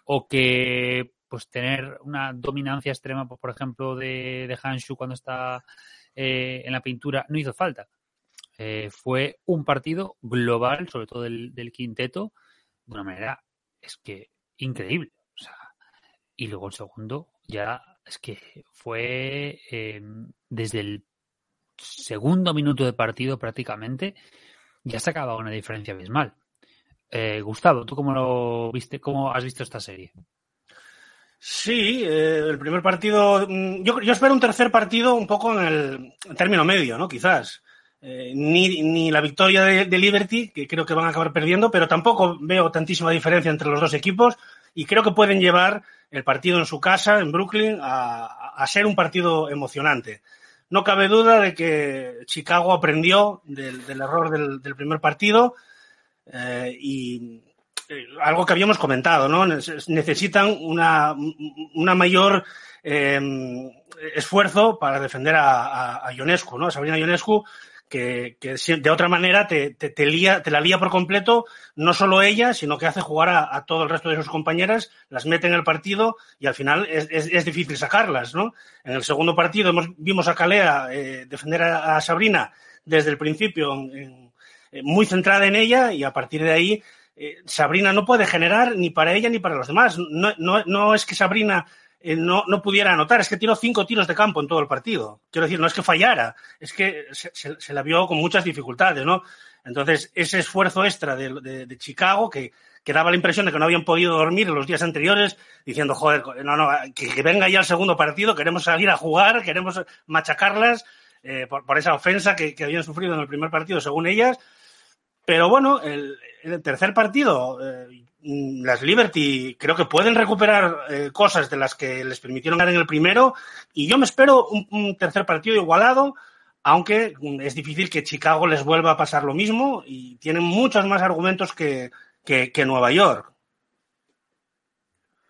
o que pues tener una dominancia extrema, pues, por ejemplo, de, de Hanshu cuando está eh, en la pintura, no hizo falta. fue un partido global, sobre todo del, del quinteto, de una manera es que increíble. O sea, y luego el segundo ya es que fue eh, desde el segundo minuto de partido prácticamente ya se acababa una diferencia abismal. Eh, Gustavo, ¿tú cómo lo viste? ¿Cómo has visto esta serie? Sí, eh, el primer partido. Mm, yo, yo, espero un tercer partido un poco en el término medio, ¿no? Quizás. Eh, ni, ni, la victoria de, Liberty, que creo que van a acabar perdiendo, pero tampoco veo tantísima diferencia entre los dos equipos y creo que pueden llevar el partido en su casa, en Brooklyn, a, a ser un partido emocionante. No cabe duda de que Chicago aprendió del, del error del, primer partido eh, y eh, algo que habíamos comentado, ¿no? Necesitan una, una mayor esfuerzo para defender a, a, a Ionescu, ¿no? Sabrina Ionescu que, que de otra manera te, la lía por completo, no solo ella, sino que hace jugar a, todo el resto de sus compañeras, las mete en el partido y al final es, es, difícil sacarlas, ¿no? En el segundo partido vimos a Calea eh, defender a, Sabrina desde el principio eh, muy centrada en ella y a partir de ahí eh, Sabrina no puede generar ni para ella ni para los demás. No, no, no es que Sabrina no, no, pudiera anotar. Es que tiró cinco tiros de campo en todo el partido. Quiero decir, no es que fallara, es que se, la vio con muchas dificultades, ¿no? Entonces, ese esfuerzo extra de, de, de, Chicago, que, que daba la impresión de que no habían podido dormir los días anteriores, diciendo, joder, no, no, que, venga ya el segundo partido, queremos salir a jugar, queremos machacarlas eh, por, esa ofensa que, habían sufrido en el primer partido, según ellas. Pero bueno, el, tercer partido, eh, las Liberty creo que pueden recuperar eh, cosas de las que les permitieron ganar en el primero y yo me espero un, un, tercer partido igualado, aunque mm, es difícil que Chicago les vuelva a pasar lo mismo y tienen muchos más argumentos que, que, que Nueva York.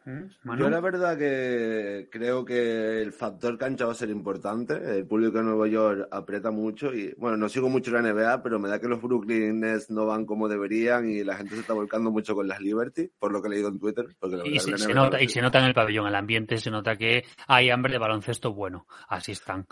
Yo la verdad que creo que el factor cancha va a ser importante. El público de Nueva York aprieta mucho y, bueno, no sigo mucho la NBA, pero me da que los Brooklyn Nets no van como deberían y la gente se está volcando mucho con las Liberty, por lo que he leído en Twitter. Porque la Y se, se nota, y se nota en el pabellón, el ambiente, se nota que hay hambre de baloncesto bueno. Así están.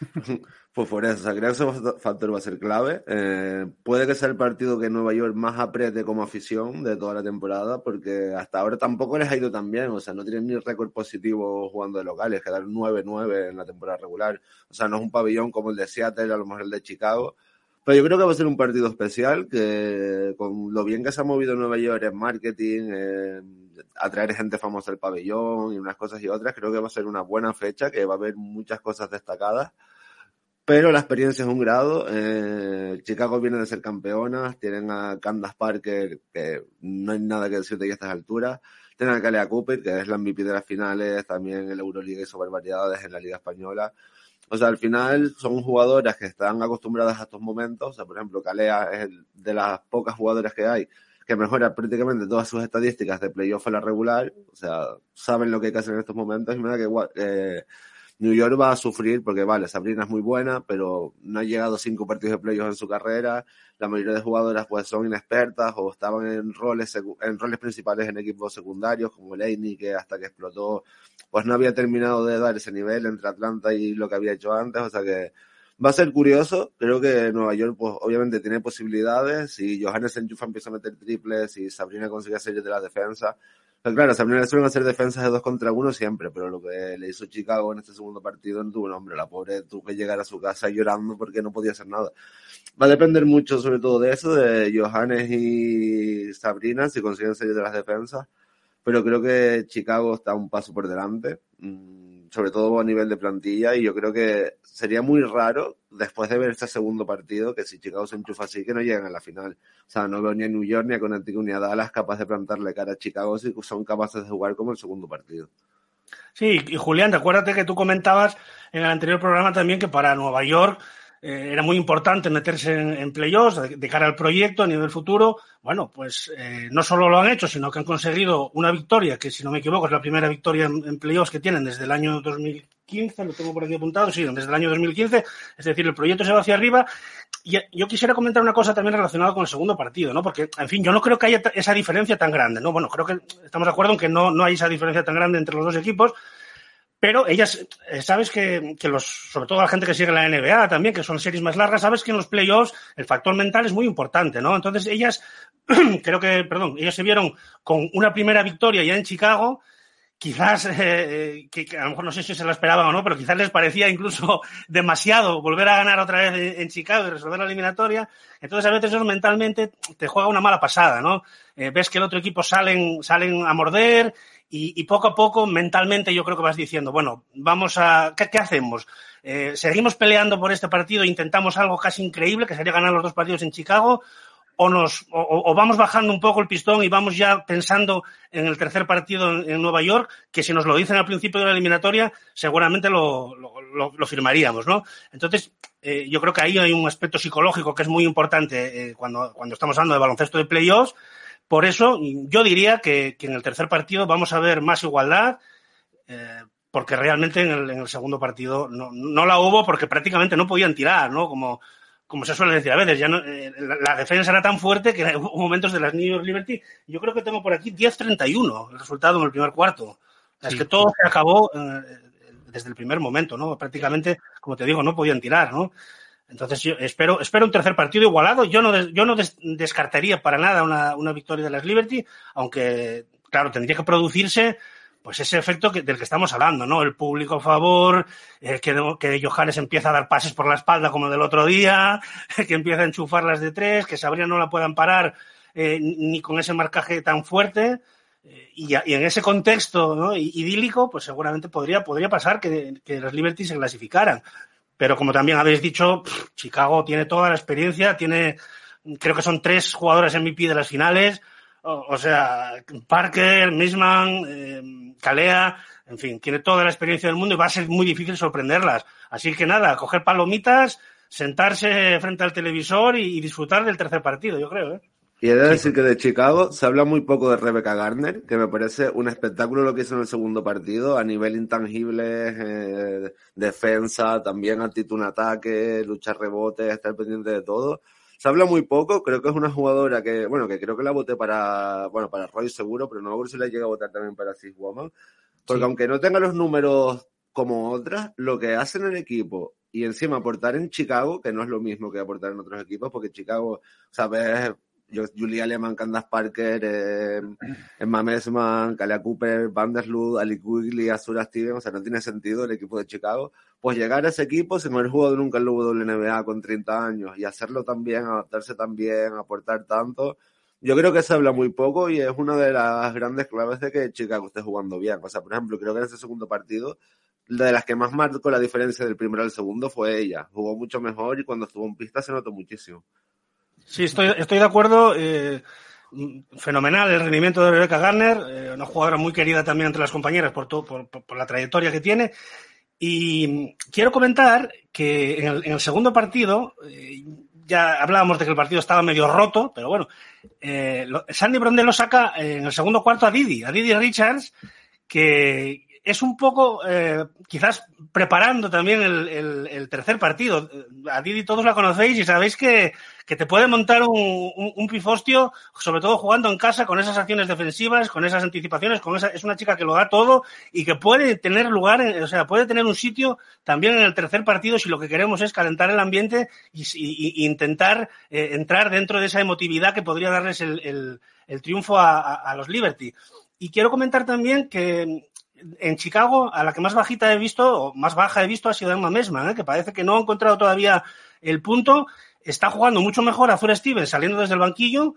Pues por eso, creo que ese factor va a ser clave. Eh, puede que sea el partido que Nueva York más apriete como afición de toda la temporada, porque hasta ahora tampoco les ha ido tan bien, o sea, no tienen ni récord positivo jugando de locales, quedaron 9-9 en la temporada regular. O sea, no es un pabellón como el de Seattle, a lo mejor el de Chicago. Pero yo creo que va a ser un partido especial, que con lo bien que se ha movido Nueva York en marketing, en atraer gente famosa al pabellón y unas cosas y otras, creo que va a ser una buena fecha, que va a haber muchas cosas destacadas pero la experiencia es un grado. Eh, Chicago viene de ser campeonas, tienen a Candace Parker, que no hay nada que decir de a estas alturas. Tienen a Kalea Cooper, que es la MVP de las finales, también en la Euroliga hizo barbaridades en la Liga Española. O sea, al final son jugadoras que están acostumbradas a estos momentos. O sea, por ejemplo, Kalea es de las pocas jugadoras que hay que mejora prácticamente todas sus estadísticas de playoff a la regular. O sea, saben lo que hay que hacer en estos momentos. Y me da que eh, New York va a sufrir porque, vale, Sabrina es muy buena, pero no ha llegado a cinco partidos de playoffs en su carrera. La mayoría de jugadoras pues son inexpertas o estaban en roles, en roles principales en equipos secundarios, como Laney, que hasta que explotó, pues no había terminado de dar ese nivel entre Atlanta y lo que había hecho antes. O sea que va a ser curioso. Creo que Nueva York, pues obviamente tiene posibilidades. Si Johannes Enchufa empieza a meter triples y Sabrina consigue salir de la defensa, claro, Sabrina le suelen hacer defensas de dos contra uno siempre, pero lo que le hizo Chicago en este segundo partido no tuvo nombre. La pobre tuvo que llegar a su casa llorando porque no podía hacer nada. Va a depender mucho sobre todo de eso, de Johannes y Sabrina, si consiguen salir de las defensas. Pero creo que Chicago está un paso por delante, sobre todo a nivel de plantilla, y yo creo que sería muy raro, después de ver este segundo partido, que si Chicago se enchufa así, que no lleguen a la final. O sea, no veo ni a New York, ni a Connecticut, ni a Dallas capaz de plantarle cara a Chicago si son capaces de jugar como el segundo partido. Sí, y Julián, acuérdate que tú comentabas en el anterior programa también que para Nueva York eh, era muy importante meterse en, en playoffs de, de, cara al proyecto a nivel futuro. Bueno, pues eh, no solo lo han hecho, sino que han conseguido una victoria, que si no me equivoco es la primera victoria en, en playoffs que tienen desde el año 2015, lo tengo por aquí apuntado, sí, desde el año 2015, es decir, el proyecto se va hacia arriba. Y yo quisiera comentar una cosa también relacionada con el segundo partido, ¿no? Porque, en fin, yo no creo que haya esa diferencia tan grande, ¿no? Bueno, creo que estamos de acuerdo en que no, no hay esa diferencia tan grande entre los dos equipos, pero ellas, eh, sabes que, que, los, sobre todo la gente que sigue la NBA también, que son series más largas, sabes que en los playoffs el factor mental es muy importante, ¿no? Entonces ellas, creo que, perdón, ellas se vieron con una primera victoria ya en Chicago, quizás, eh, que, que, a lo mejor no sé si se la esperaban o no, pero quizás les parecía incluso demasiado volver a ganar otra vez en, en Chicago y resolver la eliminatoria. Entonces a veces eso mentalmente te juega una mala pasada, ¿no? Eh, ves que el otro equipo salen, salen a morder y, poco a poco, mentalmente, yo creo que vas diciendo, bueno, vamos a, ¿qué, hacemos? Eh, ¿Seguimos peleando por este partido intentamos algo casi increíble, que sería ganar los dos partidos en Chicago? ¿O, nos, o, vamos bajando un poco el pistón y vamos ya pensando en el tercer partido en, Nueva York, que si nos lo dicen al principio de la eliminatoria, seguramente lo, lo firmaríamos, ¿no? Entonces, eh, yo creo que ahí hay un aspecto psicológico que es muy importante eh, cuando, cuando estamos hablando de baloncesto de playoffs, por eso, yo diría que, que, en el tercer partido vamos a ver más igualdad, eh, porque realmente en el, en el segundo partido no, no, la hubo porque prácticamente no podían tirar, ¿no? Como, como se suele decir a veces, ya no, eh, la, la, defensa era tan fuerte que hubo momentos de las New York Liberty. Yo creo que tengo por aquí 10-31 el resultado en el primer cuarto. Sí. Es que todo se acabó eh, desde el primer momento, ¿no? Prácticamente, como te digo, no podían tirar, ¿no? Entonces yo espero, espero un tercer partido igualado. Yo no, yo no des, descartaría para nada una, una, victoria de las Liberty, aunque, claro, tendría que producirse pues ese efecto del que estamos hablando, ¿no? El público a favor, eh, que, que Johannes empieza a dar pases por la espalda como del otro día, que empieza a enchufarlas de tres, que Sabrina no la puedan parar eh, ni con ese marcaje tan fuerte. Eh, y, en ese contexto idílico, pues seguramente podría, podría pasar que las Liberty se clasificaran. Pero como también habéis dicho, Chicago tiene toda la experiencia, tiene, creo que son tres jugadores MVP de las finales, o, sea, Parker, Misman, eh, Calea, en fin, tiene toda la experiencia del mundo y va a ser muy difícil sorprenderlas. Así que nada, coger palomitas, sentarse frente al televisor y, y disfrutar del tercer partido, yo creo. ¿eh? Y he de decir que de Chicago se habla muy poco de Rebecca Garner, que me parece un espectáculo lo que hizo en el segundo partido, a nivel intangible, eh, defensa, también actitud en ataque, luchar rebotes, estar pendiente de todo. Se habla muy poco, creo que es una jugadora que, bueno, que creo que la voté para, bueno, para Roy seguro, pero no me si la llega a votar también para Six Woman. Porque Sí. aunque no tenga los números como otras, lo que hacen en el equipo y encima aportar en Chicago, que no es lo mismo que aportar en otros equipos, porque Chicago, sabes, Julia Lehmann, Candace Parker, eh, Emma Messman, Kalia Cooper, Vandersloot, Ali Quigley, Azura Steven, o sea, no tiene sentido el equipo de Chicago. Pues llegar a ese equipo sin haber jugado nunca en la WNBA con 30 años y hacerlo también, adaptarse también, aportar tanto, yo creo que se habla muy poco y es una de las grandes claves de que Chicago esté jugando bien. O sea, por ejemplo, creo que en ese segundo partido, de las que más marcó la diferencia del primero al segundo fue ella. Jugó mucho mejor y cuando estuvo en pista se notó muchísimo. Sí, estoy, estoy de acuerdo. eh, fenomenal el rendimiento de Rebecca Garner, eh, una jugadora muy querida también entre las compañeras por, todo, por, por, la trayectoria que tiene. Y quiero comentar que en el, segundo partido, eh, ya hablábamos de que el partido estaba medio roto, pero bueno, lo, Sandy Brondello saca en el segundo cuarto a Didi, a Didi Richards, que es un poco, eh, quizás preparando también el, tercer partido. A Didi todos la conocéis y sabéis que, que te puede montar un, un, pifostio, sobre todo jugando en casa con esas acciones defensivas, con esas anticipaciones, con esa, es una chica que lo da todo y que puede tener lugar, o sea, puede tener un sitio también en el tercer partido si lo que queremos es calentar el ambiente y, intentar eh, entrar dentro de esa emotividad que podría darles el, el, triunfo a los Liberty. Y quiero comentar también que en Chicago, a la que más bajita he visto, o más baja he visto, ha sido Emma Mesman, ¿eh? que parece que no ha encontrado todavía el punto. Está jugando mucho mejor Azura Stevens saliendo desde el banquillo.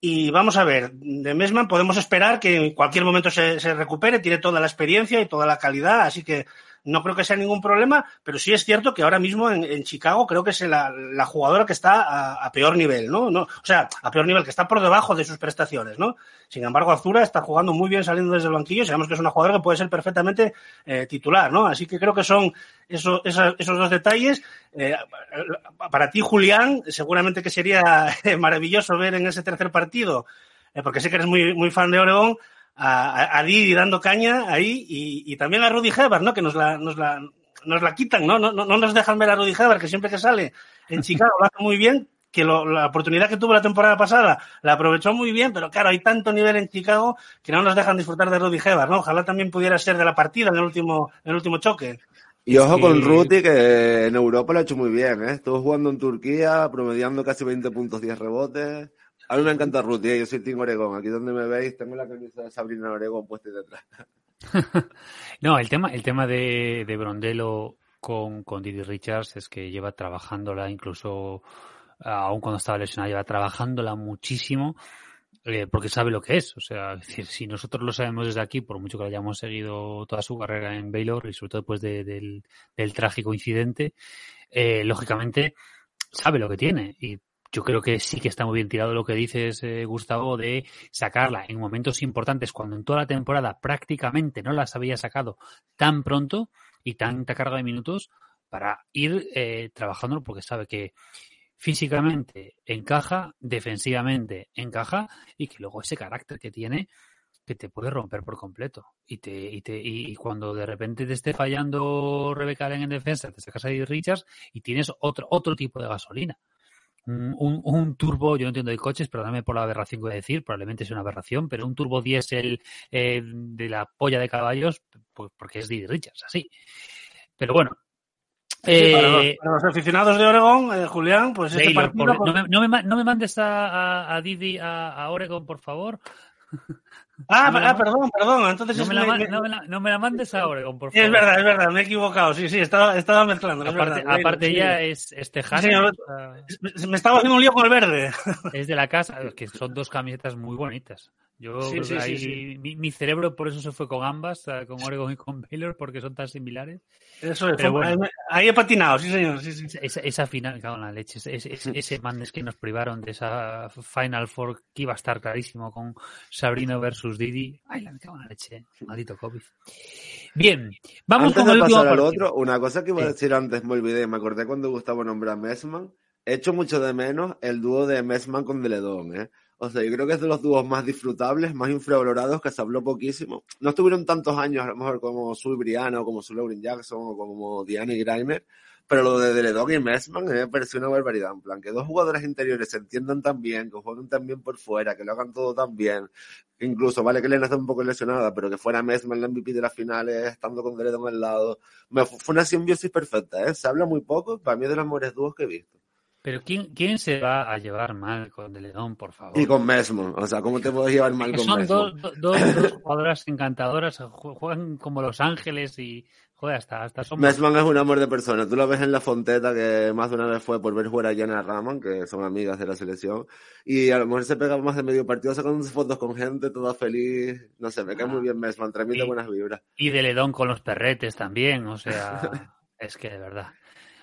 Y vamos a ver, de Mesman podemos esperar que en cualquier momento se, se, recupere, tiene toda la experiencia y toda la calidad, así que no creo que sea ningún problema, pero sí es cierto que ahora mismo en, Chicago creo que es la, jugadora que está a, peor nivel, ¿no? ¿no? O sea, a peor nivel, que está por debajo de sus prestaciones, ¿no? Sin embargo, Azura está jugando muy bien saliendo desde el banquillo, sabemos que es una jugadora que puede ser perfectamente eh, titular, ¿no? Así que creo que son eso, esos, esos dos detalles. Eh, para ti, Julián, seguramente que sería maravilloso ver en ese tercer partido, eh, porque sé que eres muy, muy fan de Oregón, a, a Didi dando caña ahí y, y, también a Rudy Heber, ¿no? Que nos la, nos la, nos la quitan, ¿no? No, no, no nos dejan ver a Rudy Heber, que siempre que sale en Chicago lo hace muy bien, que lo, la oportunidad que tuvo la temporada pasada la aprovechó muy bien, pero claro, hay tanto nivel en Chicago que no nos dejan disfrutar de Rudy Heber, ¿no? Ojalá también pudiera ser de la partida en el último, en el último choque. Y ojo con Ruti, que en Europa lo ha hecho muy bien, ¿eh? Estuvo jugando en Turquía, promediando casi 20 puntos, 10 rebotes. A mí me encanta Ruti, ¿eh? yo soy Team Oregón. Aquí donde me veis, tengo la camisa de Sabrina Oregón puesta detrás. no, el tema, el tema de, de Brondelo con, con Didi Richards es que lleva trabajándola incluso, aun cuando estaba lesionada, lleva trabajándola muchísimo. Eh, porque sabe lo que es. O sea, si nosotros lo sabemos desde aquí, por mucho que lo hayamos seguido toda su carrera en Baylor y sobre todo después de, del, del, trágico incidente, eh, lógicamente sabe lo que tiene. Y yo creo que sí que está muy bien tirado lo que dices, eh, Gustavo, de sacarla en momentos importantes, cuando en toda la temporada prácticamente no las había sacado tan pronto y tanta carga de minutos, para ir eh, trabajándolo, porque sabe que físicamente encaja, defensivamente encaja y que luego ese carácter que tiene que te puede romper por completo. Y te, y te, y cuando de repente te esté fallando Rebeca Allen en defensa, te sacas ahí Richards y tienes otro, otro tipo de gasolina. Un, un, turbo, yo no entiendo de coches, perdóname por la aberración que voy a decir, probablemente es una aberración, pero un turbo diésel eh, de la polla de caballos, pues porque es Didi Richards, así. Pero bueno, Sí, para, los, para, los, aficionados de Oregón, eh, Julián, pues este Taylor, partido... por, no, me, no, me, no, me, mandes a, a, a Didi a, a, Oregon, por favor. Ah, no ah perdón, perdón. Entonces no es me, la, me, no, me la, no me la mandes a Oregon, por favor. Es verdad, es verdad, me he equivocado. Sí, sí, estaba, estaba mezclando. Aparte, verdad, aparte ya es, es tejano. Sí, me estaba haciendo un lío con el verde. Es de la casa, que son dos camisetas muy bonitas. Yo sí, sí, ahí, sí, mi, mi, cerebro por eso se fue con ambas, con Oregon y con Baylor, porque son tan similares. Eso es, bueno, ahí he patinado, sí señor. Sí, sí. Esa, esa, final, cago en la leche, ese, ese, ese Mandes que nos privaron de esa Final Four que iba a estar clarísimo con Sabrina versus Didi. Ay, la cago en la leche, maldito COVID. Bien, vamos antes con el de pasar al otro, una cosa que iba a decir antes, me olvidé, me acordé cuando Gustavo nombra a Messman. He hecho mucho de menos el dúo de Messman con Deledón, ¿eh? O sea, yo creo que es de los dúos más disfrutables, más infravalorados, que se habló poquísimo. No estuvieron tantos años, a lo mejor, como Sul Briano, como Sul Lauren Jackson, o como Diana y Grimer, pero lo de Deledog y Messman me pareció una barbaridad. En plan, que dos jugadores interiores se entiendan tan bien, que jueguen tan bien por fuera, que lo hagan todo tan bien. Incluso, vale que Lena está un poco lesionada, pero que fuera Messman la MVP de las finales, estando con Deledog al lado. Me, fue una simbiosis perfecta, ¿eh? Se habla muy poco, para mí es de los mejores dúos que he visto. Pero ¿quién, ¿quién se va a llevar mal con De León, por favor? Y con Mesmo. O sea, ¿cómo te puedes llevar mal con son Mesmo? dos, dos, dos jugadoras encantadoras, ju- juegan como Los Ángeles y joder, hasta, hasta son Mesman es un amor de persona. Tú lo ves en la Fonteta, que más de una vez fue por ver jugar a Jana Raman, que son amigas de la selección. Y a lo mejor se pega más de medio partido sacando fotos con gente, toda feliz. No sé, me cae muy bien Mesman, transmite buenas vibras. y de Ledón con los perretes también, o sea, es que de verdad.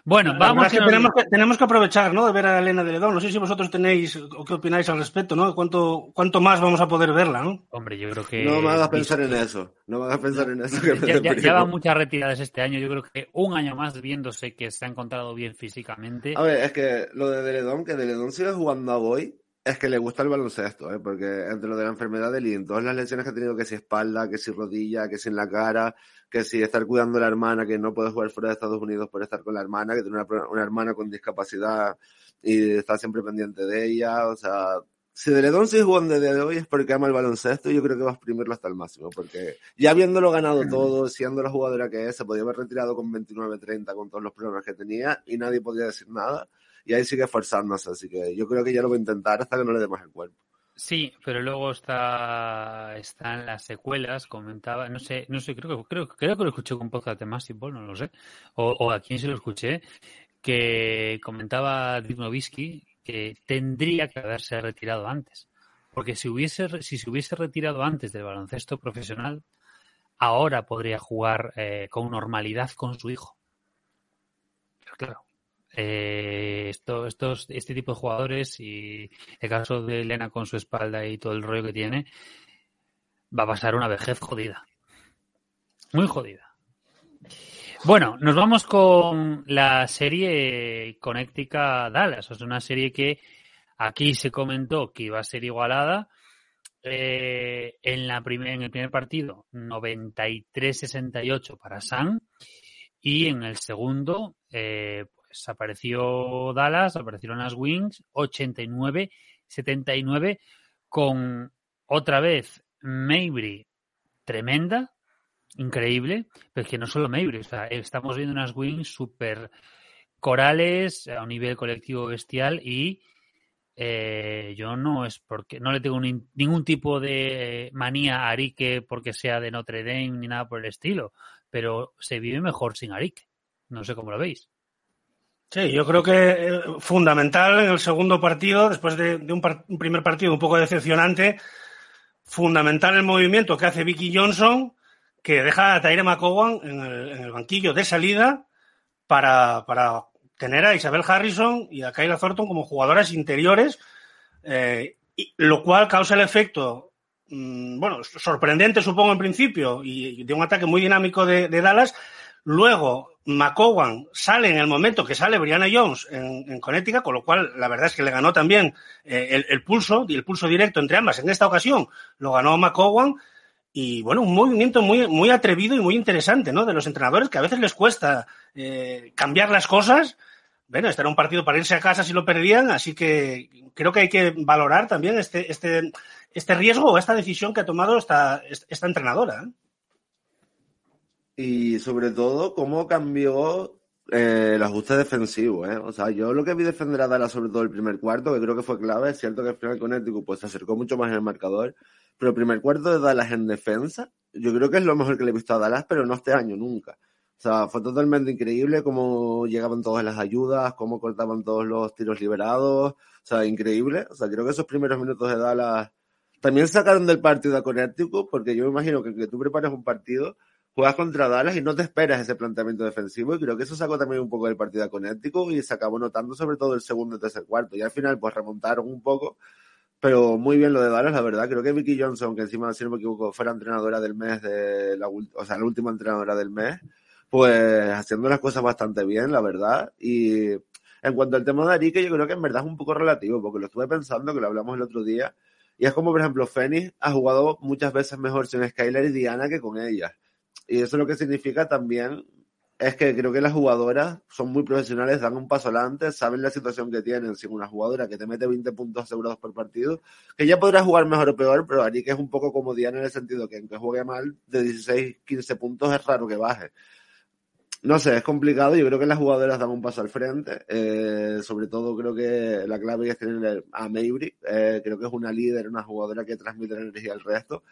Bueno, vamos que tenemos, que, tenemos que aprovechar, ¿no? De ver a Elena de Ledón. No sé si vosotros tenéis o qué opináis al respecto, ¿no? ¿Cuánto, cuánto más vamos a poder verla, ¿no? Hombre, yo creo que No me hagas pensar en eso. No me hagas pensar en eso. Que ya, ya, ya van muchas retiradas este año. Yo creo que un año más viéndose que se ha encontrado bien físicamente. A ver, es que lo de Deledón, que Deledón sigue jugando a Boy, es que le gusta el baloncesto, ¿eh? porque entre lo de la enfermedad de Lin, todas las lesiones que ha tenido, que si espalda, que si rodilla, que si en la cara, que si estar cuidando a la hermana, que no puede jugar fuera de Estados Unidos por estar con la hermana, que tiene una, hermana con discapacidad y está siempre pendiente de ella, o sea, si Deledón sigue jugando desde de hoy es porque ama el baloncesto y yo creo que va a exprimirlo hasta el máximo, porque ya habiéndolo ganado todo, siendo la jugadora que es, se podía haber retirado con 29-30 con todos los problemas que tenía y nadie podía decir nada y ahí sigue esforzándose, así que yo creo que ya lo va a intentar hasta que no le dé más el cuerpo. Sí, pero luego está están las secuelas, comentaba, no sé, no sé, creo que creo, creo que lo escuché con podcast de Massive no lo sé, o, o a quién se lo escuché, que comentaba Dirk Nowitzki que tendría que haberse retirado antes, porque si hubiese si se hubiese retirado antes del baloncesto profesional, ahora podría jugar eh, con normalidad con su hijo. Pero claro, eh, esto, estos, este tipo de jugadores y el caso de Elena con su espalda y todo el rollo que tiene, va a pasar una vejez jodida. Muy jodida. Bueno, nos vamos con la serie Connecticut Dallas. Es una serie que aquí se comentó que iba a ser igualada. Eh, en, la en el primer partido, 93-68 para San. Y en el segundo, eh, apareció Dallas, aparecieron las Wings, 89-79, con otra vez Mabry tremenda, increíble, pero es que no solo Mabry, o sea, estamos viendo unas Wings súper corales a un nivel colectivo bestial y eh, yo no es porque no le tengo ni- ningún tipo de manía a Arique porque sea de Notre Dame ni nada por el estilo, pero se vive mejor sin Arique. No sé cómo lo veis. Sí, yo creo que eh, fundamental en el segundo partido, después de, un, primer partido un poco decepcionante, fundamental el movimiento que hace Vicky Johnson, que deja a Tyre McCowan en el, banquillo de salida para, tener a Isabel Harrison y a Kyla Thornton como jugadoras interiores, eh, y- lo cual causa el efecto, mm, bueno, sorprendente supongo en principio, y, de un ataque muy dinámico de Dallas. Luego, McCowan sale en el momento que sale Brianna Jones en, Connecticut, con lo cual la verdad es que le ganó también eh, el, pulso, y el pulso directo entre ambas. En esta ocasión lo ganó McCowan, y bueno, un movimiento muy, muy atrevido y muy interesante, ¿no? De los entrenadores que a veces les cuesta eh, cambiar las cosas. Bueno, este era un partido para irse a casa si lo perdían, así que creo que hay que valorar también este, este, este riesgo o esta decisión que ha tomado esta, esta entrenadora. ¿eh? Y sobre todo, cómo cambió eh, el ajuste defensivo, ¿eh? O sea, yo lo que vi defender a Dallas, sobre todo el primer cuarto, que creo que fue clave, es cierto que al final Connecticut pues, se acercó mucho más en el marcador, pero el primer cuarto de Dallas en defensa, yo creo que es lo mejor que le he visto a Dallas, pero no este año nunca. O sea, fue totalmente increíble cómo llegaban todas las ayudas, cómo cortaban todos los tiros liberados, o sea, increíble. O sea, creo que esos primeros minutos de Dallas también sacaron del partido a Connecticut, porque yo me imagino que, que tú prepares un partido, juegas contra Dallas y no te esperas ese planteamiento defensivo y creo que eso sacó también un poco del partido a Connecticut y se acabó notando sobre todo el segundo y tercer cuarto y al final pues remontaron un poco pero muy bien lo de Dallas la verdad creo que Vicky Johnson que encima si no me equivoco fuera entrenadora del mes de la o sea la última entrenadora del mes pues haciendo las cosas bastante bien la verdad y En cuanto al tema de Arique, yo creo que en verdad es un poco relativo, porque lo estuve pensando, que lo hablamos el otro día, y es como, por ejemplo, Fénix ha jugado muchas veces mejor sin Skylar y Diana que con ellas. Y eso lo que significa también es que creo que las jugadoras son muy profesionales, dan un paso adelante, saben la situación que tienen. Si una jugadora que te mete 20 puntos asegurados por partido, que ya podrá jugar mejor o peor, pero Arique es un poco como Diana en el sentido que aunque juegue mal, de 16, 15 puntos es raro que baje. No sé, es complicado. Yo creo que las jugadoras dan un paso al frente. Eh, sobre todo creo que la clave es tener a Maybury. Eh, creo que es una líder, una jugadora que transmite energía al resto.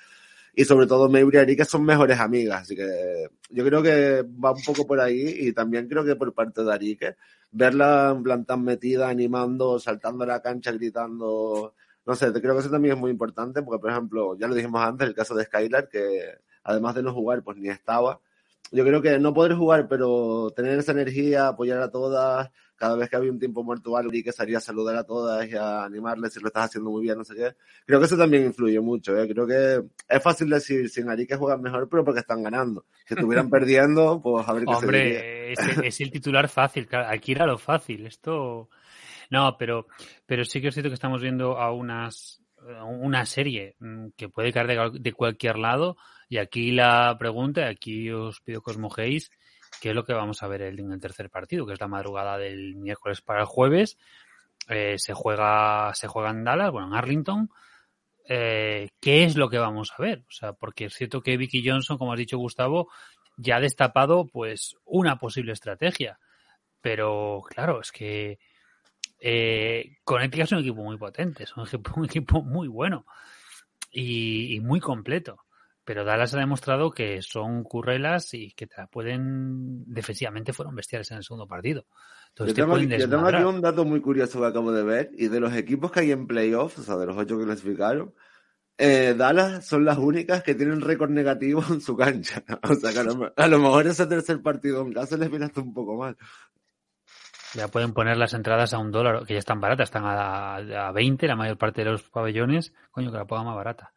Y sobre todo Maybury y Arique son mejores amigas. Así que yo creo que va un poco por ahí. Y también creo que por parte de Arique, verla en plan tan metida, animando, saltando a la cancha, gritando. No sé, creo que eso también es muy importante. Porque, por ejemplo, ya lo dijimos antes, el caso de Skylar, que además de no jugar, pues ni estaba yo creo que no poder jugar, pero tener esa energía, apoyar a todas, cada vez que había un tiempo muerto algo y que salía a saludar a todas y a animarles si lo estás haciendo muy bien, no sé qué. Creo que eso también influye mucho, ¿eh? Creo que es fácil decir sin Ari que juegan mejor, pero porque están ganando. Si estuvieran perdiendo, pues a ver qué Hombre, es, es, el titular fácil, aquí era lo fácil, esto... No, pero, pero sí que es cierto que estamos viendo a unas una serie mm, que puede caer de, de cualquier lado y aquí la pregunta, aquí os pido que os mojéis, qué es lo que vamos a ver en el tercer partido, que es la madrugada del miércoles para el jueves. Eh, se juega, se juega en Dallas, bueno, en Arlington. Eh, ¿Qué es lo que vamos a ver? O sea, porque es cierto que Vicky Johnson, como has dicho Gustavo, ya ha destapado pues una posible estrategia. Pero claro, es que eh, Connecticut es un equipo muy potente, es un equipo, un equipo muy bueno y, y muy completo pero Dallas ha demostrado que son currelas y que te pueden defensivamente fueron bestiales en el segundo partido. Entonces yo, tengo, yo tengo, aquí un dato muy curioso que acabo de ver y de los equipos que hay en playoffs, o sea, de los ocho que clasificaron, eh, Dallas son las únicas que tienen récord negativo en su cancha. O sea, que a lo, a lo, mejor ese tercer partido en casa les viene hasta un poco mal. Ya pueden poner las entradas a un dólar, que ya están baratas, están a, a 20 la mayor parte de los pabellones. Coño, que la pongan más barata.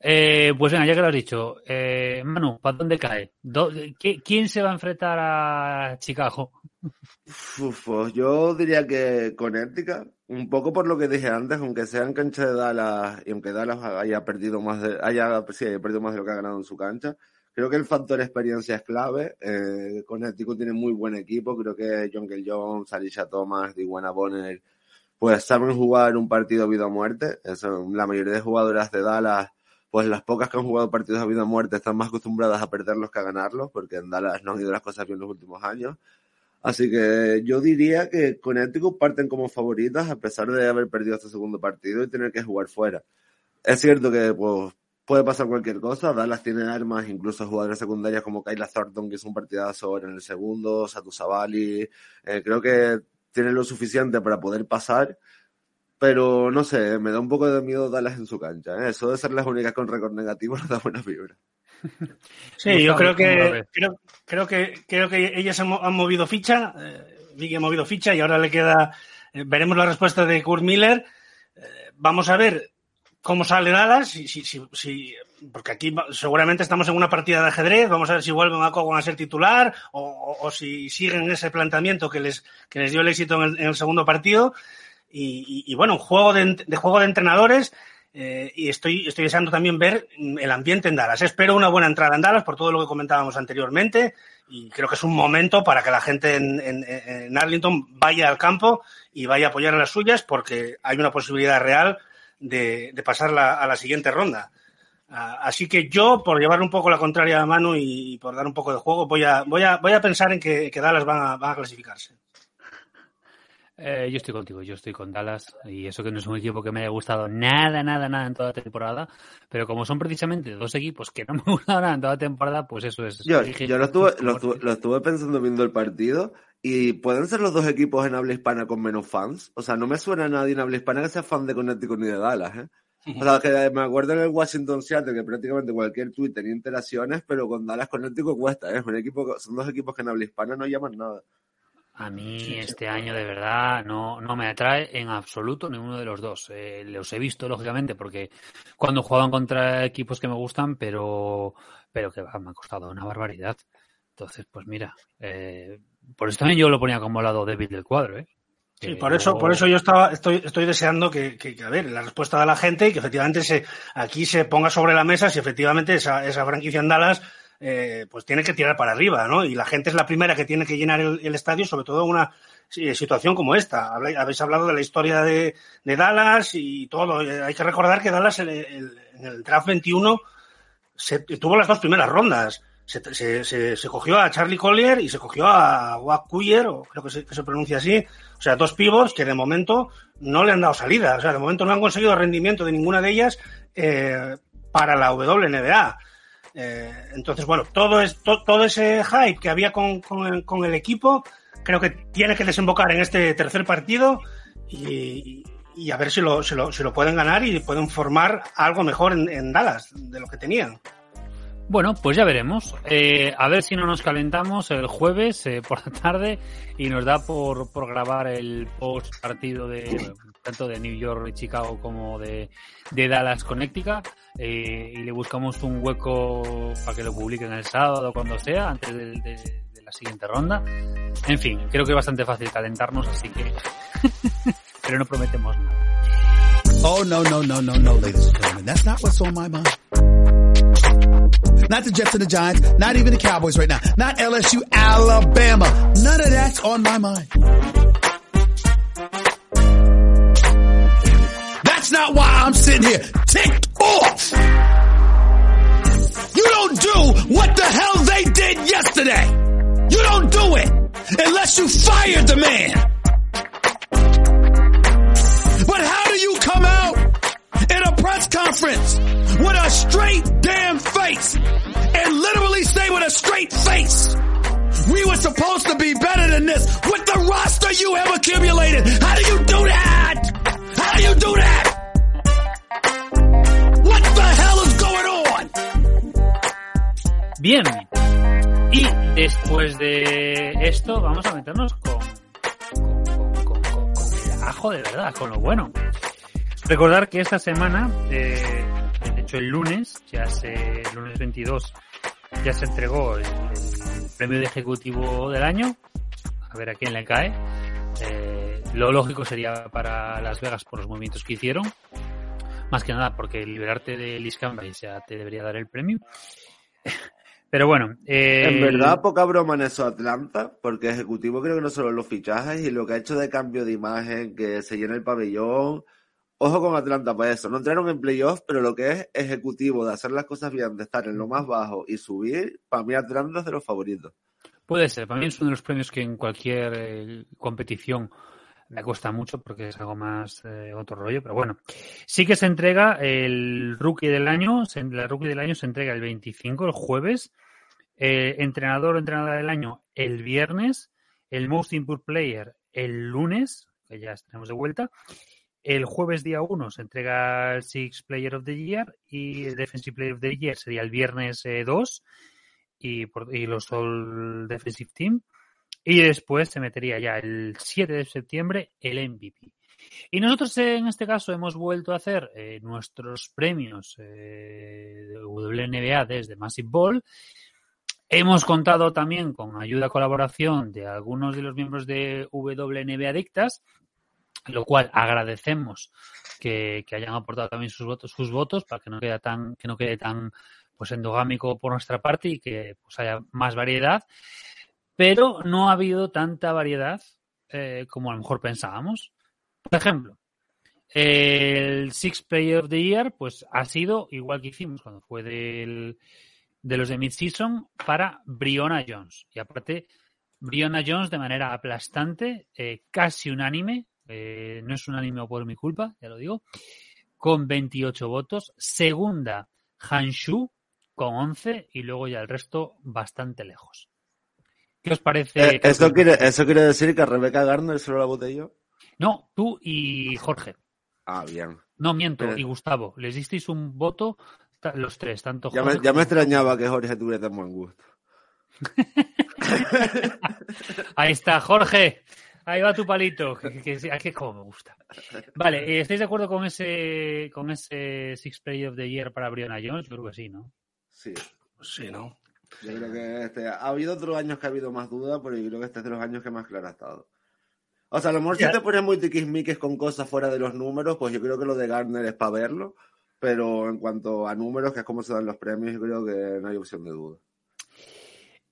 Eh, pues venga, ya que lo has dicho, eh, Manu, ¿para dónde cae? ¿Quién se va a enfrentar a Chicago? Pues yo diría que con ética, un poco por lo que dije antes, aunque sea en cancha de Dallas y aunque Dallas haya perdido más de, haya, perdido más de lo que ha ganado en su cancha, creo que el factor experiencia es clave. Eh, Connecticut tiene muy buen equipo, creo que John Kell Jones, Alicia Thomas, Diwana Bonner, pues saben jugar un partido vida o muerte. Eso, la mayoría de jugadoras de Dallas pues las pocas que han jugado partidos a vida o muerte están más acostumbradas a perderlos que a ganarlos, porque en Dallas no han ido las cosas bien los últimos años. Así que yo diría que Connecticut parten como favoritas a pesar de haber perdido este segundo partido y tener que jugar fuera. Es cierto que pues, puede pasar cualquier cosa. Dallas tiene armas, incluso jugadores secundarias como Kyla Thornton, que es un partidazo en el segundo, Satu Sabali. Eh, creo que tienen lo suficiente para poder pasar pero no sé, me da un poco de miedo darlas en su cancha. ¿eh? Eso de ser las únicas con récord negativo no da buena fibra. Sí, yo creo que, creo, creo, que creo que ellas han, han movido ficha, eh, ha movido ficha y ahora le queda, eh, veremos la respuesta de Kurt Miller. Eh, vamos a ver cómo sale Dallas, si, si, si, porque aquí seguramente estamos en una partida de ajedrez, vamos a ver si vuelven a Cogan a ser titular o, o, o, si siguen ese planteamiento que les, que les dio el éxito en el, en el segundo partido. Y, bueno, un juego de, de, juego de entrenadores. Eh, y estoy, estoy deseando también ver el ambiente en Dallas. Espero una buena entrada en Dallas por todo lo que comentábamos anteriormente y creo que es un momento para que la gente en, en, Arlington vaya al campo y vaya a apoyar a las suyas porque hay una posibilidad real de, pasar a la siguiente ronda. Así que yo, por llevar un poco la contraria a mano y, por dar un poco de juego, voy a, voy a, voy a pensar en que, Dallas van a clasificarse. Eh, yo estoy contigo, yo estoy con Dallas y eso que no es un equipo que me haya gustado nada, nada, nada en toda la temporada, pero como son precisamente dos equipos que no me gustaron nada en toda la temporada, pues eso es. Yo, yo lo, estuve, lo, estuve, lo estuve pensando viendo el partido y pueden ser los dos equipos en habla hispana con menos fans. O sea, no me suena a nadie en habla hispana que sea fan de Connecticut ni de Dallas, ¿eh? O sea, que me acuerdo en el Washington Seattle que prácticamente cualquier tweet tenía interacciones, pero con Dallas Connecticut cuesta, ¿eh? Un equipo, son dos equipos que en habla hispana no llaman nada. A mí este año de verdad no, no me atrae en absoluto ninguno de los dos. Eh, los he visto, lógicamente, porque cuando jugaban contra equipos que me gustan, pero, pero que me ha costado una barbaridad. Entonces, pues mira, eh, por eso también yo lo ponía como lado débil del cuadro. ¿eh? Sí, por eso, por eso yo estaba, estoy, estoy deseando que, que, que, a ver, la respuesta de la gente y que efectivamente se, aquí se ponga sobre la mesa si efectivamente esa, esa franquicia en Dallas eh, pues tiene que tirar para arriba, ¿no? Y la gente es la primera que tiene que llenar el, estadio, sobre todo en una situación como esta. Habéis hablado de la historia de, de Dallas y todo. Hay que recordar que Dallas el, el, en el draft 21 se, tuvo las dos primeras rondas. Se, se, cogió a Charlie Collier y se cogió a Wack o creo que se, pronuncia así. O sea, dos pivos que de momento no le han dado salida. O sea, de momento no han conseguido rendimiento de ninguna de ellas eh, para la WNBA. Eh, entonces, bueno, todo, es, to, todo ese hype que había con, con, el equipo, creo que tiene que desembocar en este tercer partido y, a ver si lo, si, lo, si lo, pueden ganar y pueden formar algo mejor en Dallas de lo que tenían. Bueno, pues ya veremos. Eh, a ver si no nos calentamos el jueves eh, por la tarde y nos da por, por grabar el post partido de tanto de New York y Chicago como de, de Dallas Connecticut eh, y le buscamos un hueco para que lo publiquen el sábado cuando sea, antes de, de, de la siguiente ronda. En fin, creo que es bastante fácil calentarnos, así que pero no prometemos nada. Oh no no no no no, ladies and gentlemen, that's not what's on my mind. Not the Jets and the Giants, not even the Cowboys right now, not LSU, Alabama. None of that's on my mind. That's not why I'm sitting here ticked off. You don't do what the hell they did yesterday. You don't do it unless you fired the man. Press conference with a straight damn face and literally say with a straight face, we were supposed to be better than this with the roster you have accumulated. How do you do that? How do you do that? What the hell is going on? Bien. Y después de esto vamos a meternos con, con, con, con, el ajo de verdad, con lo bueno. Recordar que esta semana, eh, de hecho el lunes, ya se, el lunes 22, ya se entregó el, el, premio de ejecutivo del año. A ver a quién le cae. Eh, lo lógico sería para Las Vegas por los movimientos que hicieron. Más que nada porque liberarte de Liz Campbell ya te debería dar el premio. Pero bueno. Eh, en verdad, poca broma en eso Atlanta, porque ejecutivo creo que no solo los fichajes y lo que ha hecho de cambio de imagen, que se llena el pabellón. Ojo con Atlanta para eso. No entraron en playoffs, pero lo que es ejecutivo, de hacer las cosas bien, de estar en lo más bajo y subir, para mí Atlanta es de los favoritos. Puede ser. Para mí es uno de los premios que en cualquier eh, competición me cuesta mucho porque es algo más eh, otro rollo, pero bueno. Sí que se entrega el rookie del año, la rookie del año se entrega el 25, el jueves. Eh, entrenador o entrenadora del año el viernes. El most improved player el lunes, que ya estaremos de vuelta. El jueves día 1 se entrega el Six Player of the Year y el Defensive Player of the Year sería el viernes eh, 2 y, por, y los All Defensive Team. Y después se metería ya el 7 de septiembre el MVP. Y nosotros en este caso hemos vuelto a hacer eh, nuestros premios eh, de WNBA desde Massive Ball. Hemos contado también con ayuda colaboración de algunos de los miembros de WNBA Adictas, lo cual agradecemos que, hayan aportado también sus votos, sus votos para que no quede tan, que no quede tan pues endogámico por nuestra parte y que pues haya más variedad pero no ha habido tanta variedad eh, como a lo mejor pensábamos. Por ejemplo, el Six Player of the Year, pues ha sido igual que hicimos cuando fue del, de los de Mid-Season para Briona Jones. Y aparte, Briona Jones de manera aplastante, eh, casi unánime, eh, no es unánime por mi culpa, ya lo digo, con 28 votos. Segunda, Hanshu con 11 y luego ya el resto bastante lejos. ¿Qué os parece? Eh, ¿eso, quiere, ¿Eso quiere decir que a Rebeca Garner solo la voté yo? No, tú y Jorge. Ah, bien. No, miento, Pero... y Gustavo. Les disteis un voto los tres, tanto ya Jorge me, ya me extrañaba que Jorge tuviera tan buen gusto. Ahí está, Jorge. Ahí va tu palito, que, que, que, que como me gusta. Vale, ¿estáis de acuerdo con ese con ese Six Play of the Year para Brianna Jones? Yo creo que sí, ¿no? Sí. Sí, ¿no? Yo creo que este, ha habido otros años que ha habido más duda, pero yo creo que este es de los años que más claro ha estado. O sea, a lo mejor si te pones muy tiquismiques con cosas fuera de los números, pues yo creo que lo de Gardner es para verlo. Pero en cuanto a números, que es como se dan los premios, yo creo que no hay opción de duda.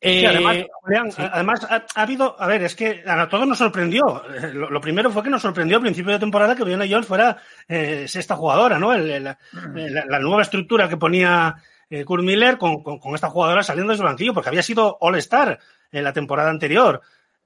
Eh, Sí, además, Julián, sí. a- además ha, ha habido, a ver, es que a todos nos sorprendió. Eh, Lo, lo primero fue que nos sorprendió al principio de temporada que Brianna Jones fuera eh, sexta jugadora, ¿no? El- el- la, nueva estructura que ponía eh, Kurt Miller con, con- con esta jugadora saliendo desde el banquillo, porque había sido All-Star en la temporada anterior.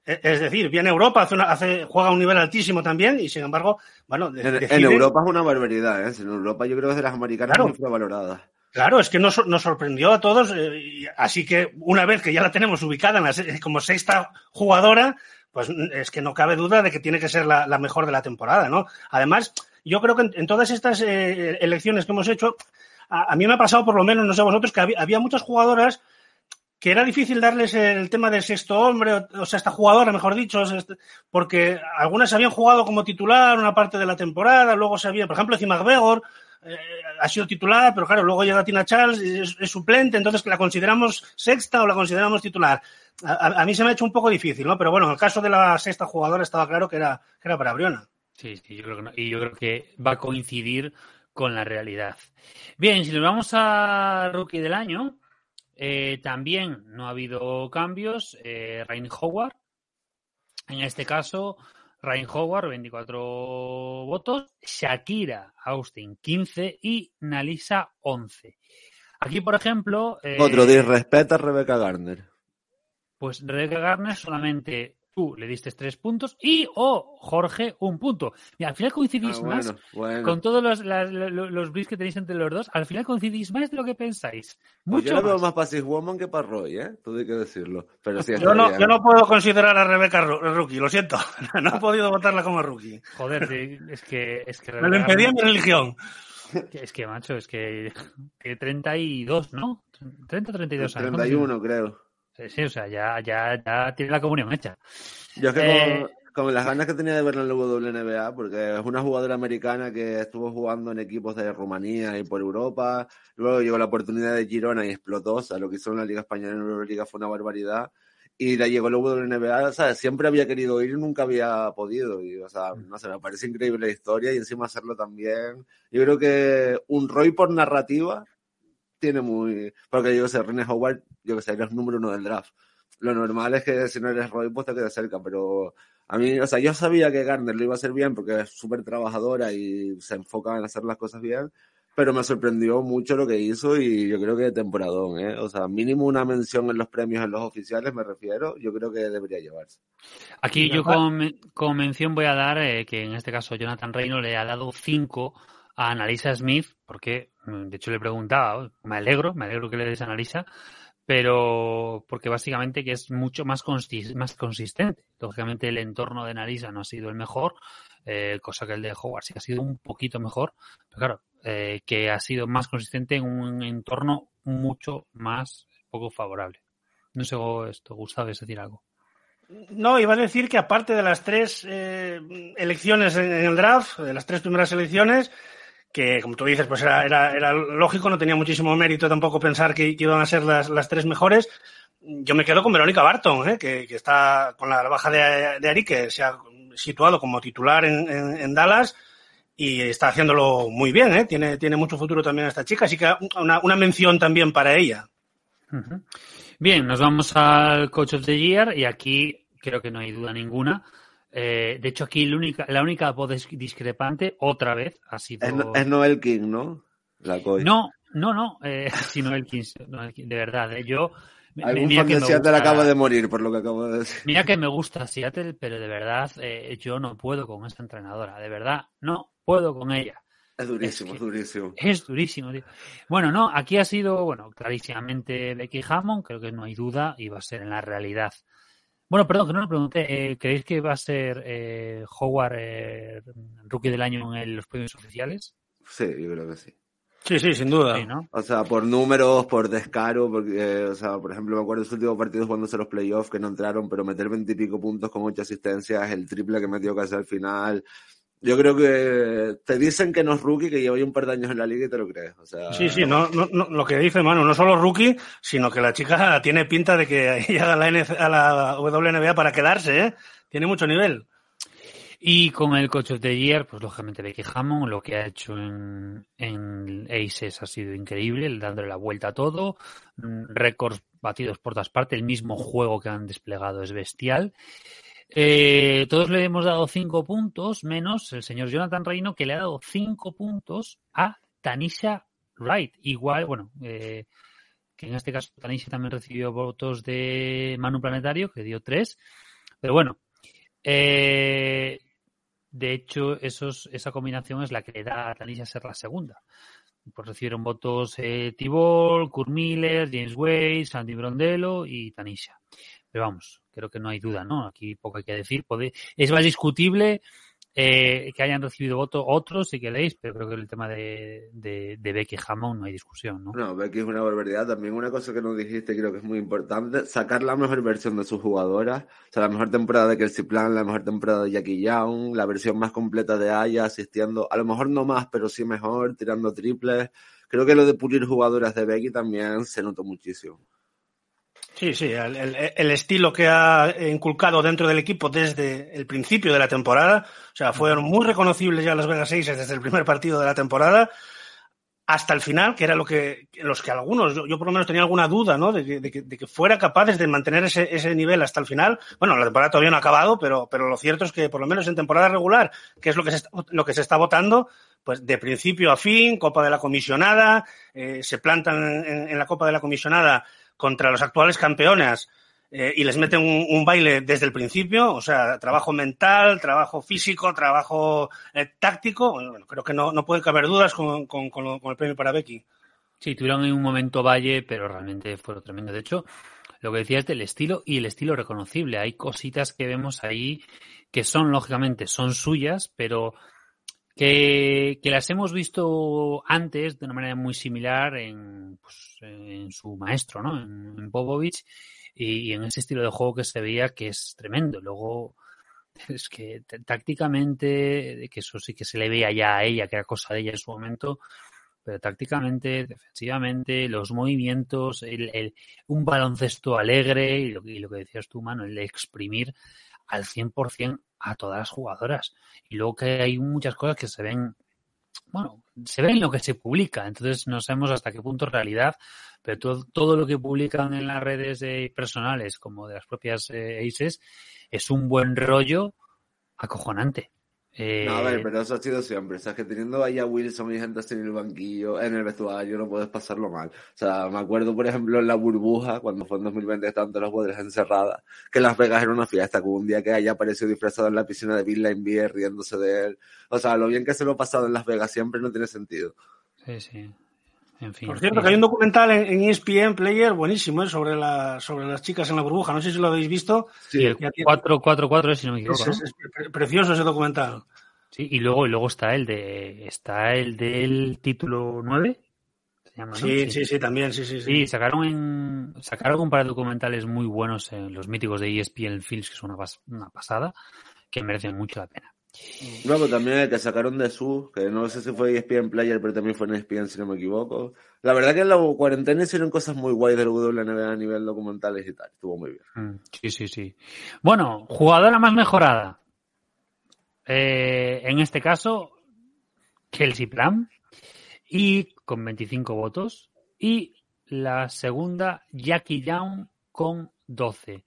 Eh, Es decir, viene a Europa, hace una- hace- juega a un nivel altísimo también y sin embargo, bueno, de- En, Europa es una barbaridad, ¿eh? En Europa yo creo que es de las americanas Claro. muy infravaloradas. Claro, es que nos, nos sorprendió a todos, eh, así que una vez que ya la tenemos ubicada en la como sexta jugadora, pues mm, es que no cabe duda de que tiene que ser la, mejor de la temporada, ¿no? Además, yo creo que en, todas estas eh, elecciones que hemos hecho, a, mí me ha pasado por lo menos, no sé vosotros, que había, muchas jugadoras que era difícil darles el tema del sexto hombre, o, o sexta jugadora, mejor dicho, sexta- porque algunas habían jugado como titular una parte de la temporada, luego se había, por ejemplo, Cima McGregor, eh, ha sido titular, pero claro, luego llega Tina Charles, es, suplente, entonces la consideramos sexta o la consideramos titular. A, mí se me ha hecho un poco difícil, ¿no? Pero bueno, en el caso de la sexta jugadora estaba claro que era, que era para Briona. Sí, sí, yo creo que no. Y yo creo que va a coincidir con la realidad. Bien, si nos vamos a Rookie del Año, eh, también no ha habido cambios. Eh, Ryan Howard, en este caso, Ryan Howard, 24 votos. Shakira Austin, 15. Y Nalisa, 11. Aquí, por ejemplo. eh, Otro disrespeta a Rebecca Gardner. Pues Rebecca Garner solamente tú le diste tres puntos y o Jorge un punto. Y al final coincidís Ah, más bueno, bueno. con todos los, las- los, los briefs que tenéis entre los dos. Al final coincidís más de lo que pensáis. Pues yo Mucho lo veo más. para Six Woman que para Roy, ¿eh? Todo hay que decirlo. Pero sí, Yo no, bien. yo no puedo considerar a Rebeca rookie, lo siento. No he podido votarla como rookie. Joder, es que es que Me lo impedía mi religión. Es que, macho, es que, que 32, ¿no? 30 o 32 años. 31, creo. Sí, sí, o sea, ya, ya, ya tiene la comunión hecha. Yo es que Eh, con, con las ganas que tenía de verla en la WNBA, porque es una jugadora americana que estuvo jugando en equipos de Rumanía y por Europa, luego llegó la oportunidad de Girona y explotó, o sea, lo que hizo en la Liga Española y en la Euroliga fue una barbaridad, y la llegó la WNBA, o sea, siempre había querido ir y nunca había podido, y, o sea, no sé, me parece increíble la historia y encima hacerlo también. Yo creo que un Roy por narrativa tiene muy, porque yo sé, René Howard, yo que sé, eres número uno del draft lo normal es que si no eres Roy, pues te quedas cerca, pero a mí, o sea, yo sabía que Garner lo iba a hacer bien porque es súper trabajadora y se enfoca en hacer las cosas bien, pero me sorprendió mucho lo que hizo y yo creo que temporadón, ¿eh? O sea, mínimo una mención en los premios en los oficiales, me refiero, yo creo que debería llevarse. Aquí yo con, con mención voy a dar eh, que en este caso Jonathan Reino le ha dado 5 a Analisa Smith, porque mm, de hecho le preguntaba, me alegro, me alegro que le des a Analisa, pero porque básicamente que es mucho más, consis- más consistente. Lógicamente el entorno de Analisa no ha sido el mejor, eh, cosa que el de Howard sí ha sido un poquito mejor, pero claro, eh, que ha sido más consistente en un entorno mucho más poco favorable. No sé esto, Gustavo, ¿es decir algo? No, iba a decir que aparte de las tres eh, elecciones en el draft, de las tres primeras elecciones, que como tú dices, pues era, era, era lógico, no tenía muchísimo mérito tampoco pensar que, que iban a ser las, las tres mejores. Yo me quedo con Verónica Barton, ¿eh? que, que está con la baja de, de Ari, que se ha situado como titular en, en, en Dallas y está haciéndolo muy bien, ¿eh? tiene, tiene mucho futuro también esta chica, así que una, una mención también para ella. Bien, nos vamos al Coach of the Year y aquí creo que no hay duda ninguna. Eh, de hecho, aquí la única, la única voz dis- discrepante, otra vez, ha sido. Es, es Noel King, ¿no? La coach. No, no, no, eh, sino el 15, no, el 15, de verdad. eh, yo. Algún mira fan que de Seattle gusta- acaba de morir, por lo que acabo de decir. Mira que me gusta Seattle, pero de verdad eh, yo no puedo con esta entrenadora. De verdad, no puedo con ella. Es durísimo, Es es, que- durísimo. Es durísimo, tío. Bueno, no, aquí ha sido, bueno, clarísimamente Becky Hammond, creo que no hay duda, y va a ser en la realidad. Bueno, perdón, que no lo pregunté. eh, ¿Creéis que va a ser eh, Howard eh, rookie del año en los premios oficiales? Sí, yo creo que sí. Sí, sí, sin duda. Sí, ¿no? O sea, por números, por descaro, porque, eh, o sea, por ejemplo, me acuerdo de los últimos partidos jugándose los playoffs que no entraron, pero meter veintipico puntos con ocho asistencias, el triple que metió casi al final. Yo creo que te dicen que no es rookie, que lleva ya un par de años en la liga y te lo crees. O sea, Sí, sí, no, no, no, lo que dice Manu, no solo rookie, sino que la chica tiene pinta de que llega a la, NC a la WNBA para quedarse, ¿eh? Tiene mucho nivel. Y con el Coach of the Year, pues lógicamente Becky Hammond, lo que ha hecho en, en Aces ha sido increíble, dándole la vuelta a todo, mm, récords batidos por todas partes, el mismo juego que han desplegado es bestial. Eh, todos le hemos dado cinco puntos, menos el señor Jonathan Reino, que le ha dado cinco puntos a Tanisha Wright. Igual, bueno, eh, que en este caso Tanisha también recibió votos de Manu Planetario, que dio tres. Pero bueno, eh, de hecho, esos, esa combinación es la que le da a Tanisha ser la segunda. Pues recibieron votos eh, Tibol, Kurt Miller, James Wade, Sandy Brondello y Tanisha. Pero vamos, creo que no hay duda, ¿no? Aquí poco hay que decir. Es más discutible eh, que hayan recibido voto otros, si queréis, pero creo que el tema de Becky Hammond no hay discusión, ¿no? No, Becky es una barbaridad. También una cosa que nos dijiste, creo que es muy importante, sacar la mejor versión de sus jugadoras. O sea, la mejor temporada de Kelsey Plan, la mejor temporada de Jackie Young, la versión más completa de Aya, asistiendo, a lo mejor no más, pero sí mejor, tirando triples. Creo que lo de pulir jugadoras de Becky también se notó muchísimo. Sí, sí, el, el, el, estilo que ha inculcado dentro del equipo desde el principio de la temporada, o sea, fueron muy reconocibles ya las Vegas Aces desde el primer partido de la temporada hasta el final, que era lo que los que algunos, yo, yo por lo menos tenía alguna duda, ¿no? De que, de que, de que fuera capaces de mantener ese, ese, nivel hasta el final. Bueno, la temporada todavía no ha acabado, pero, pero lo cierto es que por lo menos en temporada regular, que es lo que se está, lo que se está votando, pues de principio a fin, Copa de la Comisionada, eh, se plantan en, en la Copa de la Comisionada contra los actuales campeones eh, y les meten un, baile desde el principio, o sea, trabajo mental, trabajo físico, trabajo eh, táctico. Bueno, creo que no, no puede caber dudas con, con, el premio para Becky. Sí, tuvieron en un momento valle, pero realmente fueron tremendo. De hecho, lo que decías del estilo y el estilo reconocible. Hay cositas que vemos ahí que son, lógicamente, son suyas, pero que, las hemos visto antes de una manera muy similar en, pues, su maestro, ¿no? En, en y, en ese estilo de juego que se veía que es tremendo. Luego, es que tácticamente, que eso sí que se le veía ya a ella, que era cosa de ella en su momento, pero tácticamente, defensivamente, los movimientos, el, un baloncesto alegre y lo, que decías tú, mano, el exprimir al 100% a todas las jugadoras. Y luego que hay muchas cosas que se ven, bueno, se ven lo que se publica, entonces no sabemos hasta qué punto realidad, pero todo, todo lo que publican en las redes personales, como de las propias eh, ACES, es un buen rollo acojonante. Eh... No, a ver, pero eso ha sido siempre. O sea, que teniendo ahí a Wilson y gente así en el banquillo, en el vestuario, no puedes pasarlo mal. O sea, me acuerdo, por ejemplo, en la burbuja, cuando fue en 2020 estaban todas las jugadores encerradas, que Las Vegas era una fiesta, con un día que haya aparecido disfrazado en la piscina de Bill Line riéndose de él. O sea, lo bien que se lo ha pasado en Las Vegas siempre no tiene sentido. Sí, sí. En fin, Por cierto, que hay un documental en, en ESPN Player buenísimo ¿eh? sobre, la, sobre las chicas en la burbuja. No sé si lo habéis visto. Sí, el 444, si no me equivoco. Es, es, es, precioso ese documental. Sí, y luego, y luego está el de está el del título 9. ¿se llama, sí, ¿no? sí, sí, sí, también, sí, sí, sí. Sí, sacaron en sacaron un par de documentales muy buenos en los míticos de ESPN Films, que es una, pas una pasada, que merecen mucho la pena. Luego también el que sacaron de su, que no sé si fue ESPN Player, pero también fue en ESPN si no me equivoco. La verdad que en la cuarentena hicieron cosas muy guays del WNBA a nivel documentales y tal. Estuvo muy bien. Sí, sí, sí. Bueno, jugadora más mejorada. Eh, en este caso, Kelsey Plum, y con 25 votos. Y la segunda, Jackie Young, con 12.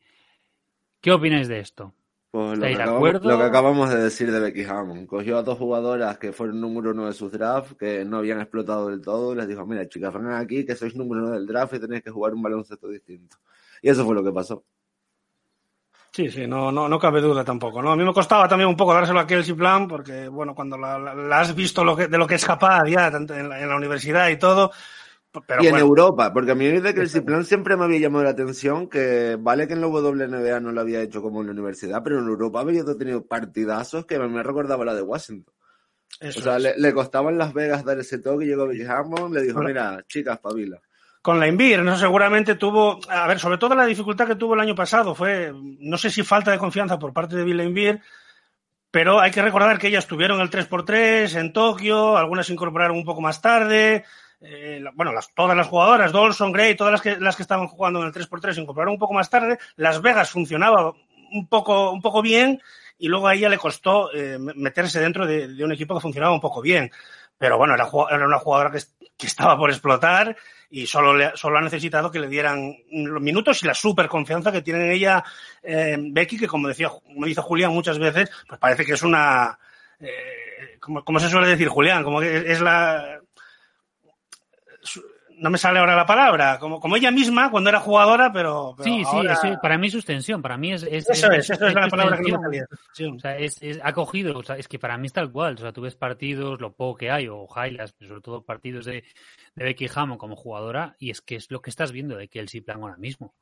¿Qué opináis de esto? Pues lo que, acabamos, lo que, acabamos, de decir de Becky Hammond. Cogió a dos jugadoras que fueron número uno de sus drafts, que no habían explotado del todo, y les dijo, mira chicas, vengan aquí, que sois número uno del draft y tenéis que jugar un baloncesto distinto. Y eso fue lo que pasó. Sí, sí, no, no, no cabe duda tampoco, ¿no? A mí me costaba también un poco dárselo a Kelsey Plan, porque, bueno, cuando la, la, la has visto lo que, de lo que es capaz ya en la, en la universidad y todo, pero y en. Europa, porque a mí de Kelsey Plan siempre me había llamado la atención que vale que en la WNBA no lo había hecho como en la universidad, pero en Europa había tenido partidazos que me recordaba la de Washington. Eso o sea, le, le, costaba en Las Vegas dar ese toque y llegó Becky Hammond, le dijo, mira, chicas, pabila con la Envir, eso seguramente tuvo, a ver, sobre todo la dificultad que tuvo el año pasado fue, no sé si falta de confianza por parte de Bill Envir, pero hay que recordar que ellas tuvieron el 3x3 en Tokio, algunas se incorporaron un poco más tarde, eh, bueno, las, todas las jugadoras, Dolson, Gray, todas las que, las que estaban jugando en el 3x3 se incorporaron un poco más tarde, Las Vegas funcionaba un poco, un poco bien, y luego a ella le costó eh, meterse dentro de, de, un equipo que funcionaba un poco bien. Pero bueno, era, era una jugadora que, que, estaba por explotar y solo, le, solo ha necesitado que le dieran los minutos y la super confianza que tiene en ella eh, Becky, que como decía, como dice Julián muchas veces, pues parece que es una, eh, como, como, se suele decir Julián, como que es la, no me sale ahora la palabra, como, como ella misma cuando era jugadora, pero. pero sí, ahora... sí, para mí es para mí es. es eso es, eso es, la palabra que me salía. O sea, es, ha cogido, o sea, es que para mí es tal cual. O sea, tú ves partidos, lo poco que hay, o highlights, sobre todo partidos de, de Becky Hammond como jugadora, y es que es lo que estás viendo de Kelsey Plan ahora mismo.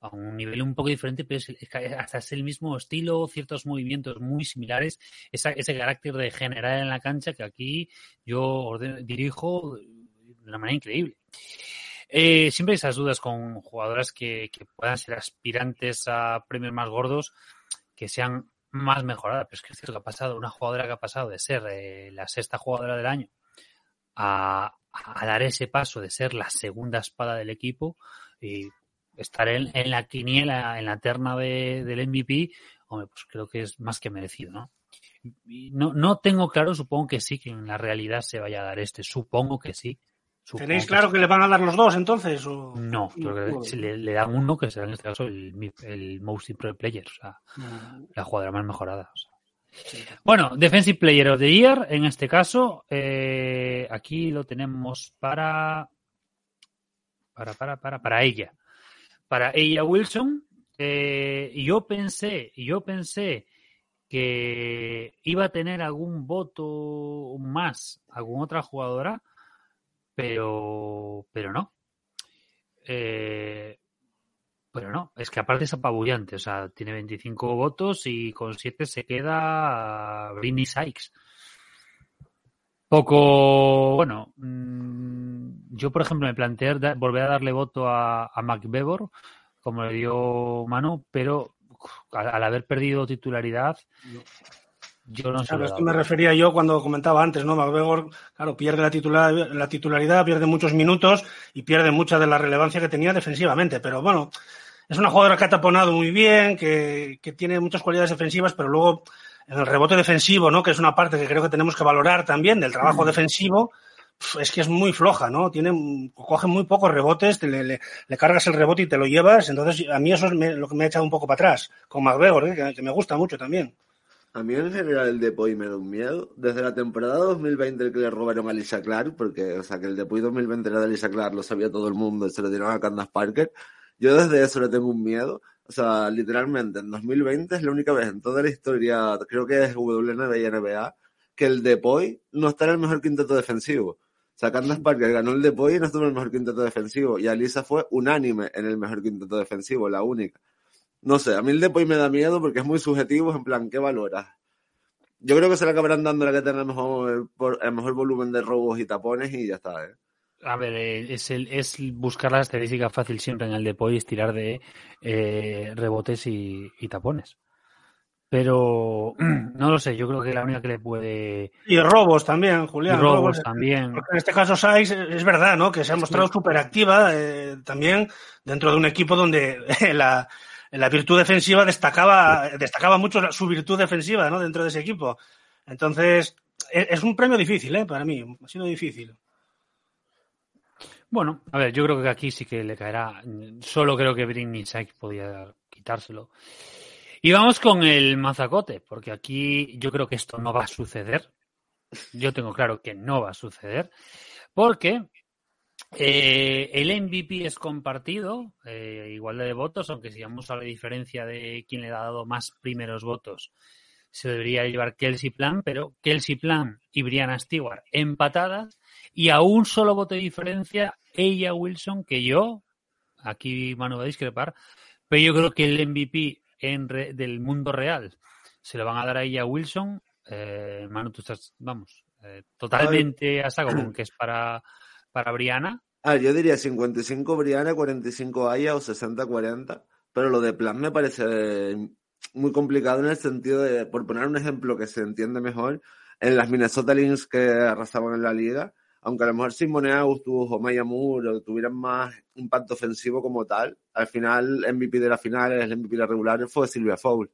A un nivel un poco diferente, pero es, hasta es el mismo estilo, ciertos movimientos muy similares, esa, ese carácter de general en la cancha que aquí yo ordeno, dirijo de una manera increíble. Eh, siempre hay esas dudas con jugadoras que, que, puedan ser aspirantes a premios más gordos, que sean más mejoradas. Pero es que es cierto que ha pasado una jugadora que ha pasado de ser eh, la sexta jugadora del año a, a, dar ese paso de ser la segunda espada del equipo y estar en, en la quiniela, en la terna de, del MVP, hombre, pues creo que es más que merecido, ¿no? No, no tengo claro, supongo que sí, que en la realidad se vaya a dar este, supongo que sí. Supongo ¿Tenéis claro que, que, le van a dar los dos entonces? O... No, creo que le, le, dan uno que será en este caso el, el Most Improved Player, o sea, no. la jugadora más mejorada. O sea. sí. Bueno, Defensive Player of the Year, en este caso, eh, aquí lo tenemos para, para, para, para, para ella. Para ella Wilson, eh, yo pensé, yo pensé que iba a tener algún voto más, alguna otra jugadora, pero, pero no. Eh, pero no, es que aparte es apabullante, o sea, tiene 25 votos y con 7 se queda Britney Sykes. Poco, bueno, mmm, yo por ejemplo me planteé volver a darle voto a, a McBevor, como le dio Manu, pero al, haber perdido titularidad. Yo no sé. Claro, esto me refería yo cuando comentaba antes, ¿no? McGregor, claro, pierde la, titular, la titularidad, pierde muchos minutos y pierde mucha de la relevancia que tenía defensivamente. Pero bueno, es una jugadora que ha taponado muy bien, que, que tiene muchas cualidades defensivas, pero luego en el rebote defensivo, ¿no? Que es una parte que creo que tenemos que valorar también del trabajo mm. defensivo. Es que es muy floja, ¿no? Tiene, coge muy pocos rebotes, te le, le, le, cargas el rebote y te lo llevas. Entonces, a mí eso es me, lo que me ha echado un poco para atrás, con McGregor, ¿eh? que, que me gusta mucho también. A mí en general el Depoy me da un miedo. Desde la temporada 2020 el que le robaron a Lisa Clark, porque o sea que el Depoy 2020 era de Lisa Clark, lo sabía todo el mundo y se lo dieron a Candace Parker. Yo desde eso le tengo un miedo. O sea, literalmente en 2020 es la única vez en toda la historia, creo que es WNBA y NBA, que el Depoy no está en el mejor quinteto defensivo. O sea, Candace Parker ganó el Depoy y no estuvo en el mejor quinteto defensivo. Y Alisa fue unánime en el mejor quinteto defensivo, la única. No sé, a mí el Depoy me da miedo porque es muy subjetivo, en plan, ¿qué valoras? Yo creo que se le acabarán dando la que tenga el mejor, el mejor volumen de robos y tapones y ya está, ¿eh? A ver, es, el, es buscar la estadística fácil siempre en el Depoy y tirar de eh, rebotes y, y, tapones. Pero no lo sé, yo creo que la única que le puede. Y robos también, Julián. Y robos, robos también. Porque en este caso, Saiz es verdad, ¿no? Que se ha mostrado súper activa eh, también dentro de un equipo donde la, la virtud defensiva destacaba, destacaba mucho su virtud defensiva ¿no? dentro de ese equipo. Entonces, es, es un premio difícil ¿eh? para mí, ha sido difícil. Bueno, a ver, yo creo que aquí sí que le caerá. Solo creo que Britney Sykes podía quitárselo. Y vamos con el mazacote, porque aquí yo creo que esto no va a suceder. Yo tengo claro que no va a suceder, porque eh, el MVP es compartido, eh, igualdad de votos, aunque si vamos a la diferencia de quién le ha dado más primeros votos, se debería llevar Kelsey Plan, pero Kelsey Plan y Brianna Stewart empatadas y a un solo voto de diferencia ella Wilson que yo, aquí Manu va a discrepar, pero yo creo que el MVP en re, del mundo real se lo van a dar a ella Wilson. Eh, Manu, tú estás, vamos, eh, totalmente a saco con que es para para Briana? Ah, yo diría 55 Briana, 45 Aya o 60-40, pero lo de plan me parece muy complicado en el sentido de, por poner un ejemplo que se entiende mejor, en las Minnesota Lynx que arrasaban en la liga, aunque a lo mejor Simone Augustus o Maya Moore tuvieran más impacto ofensivo como tal, al final MVP de la final, el MVP de la regular fue Silvia Foul.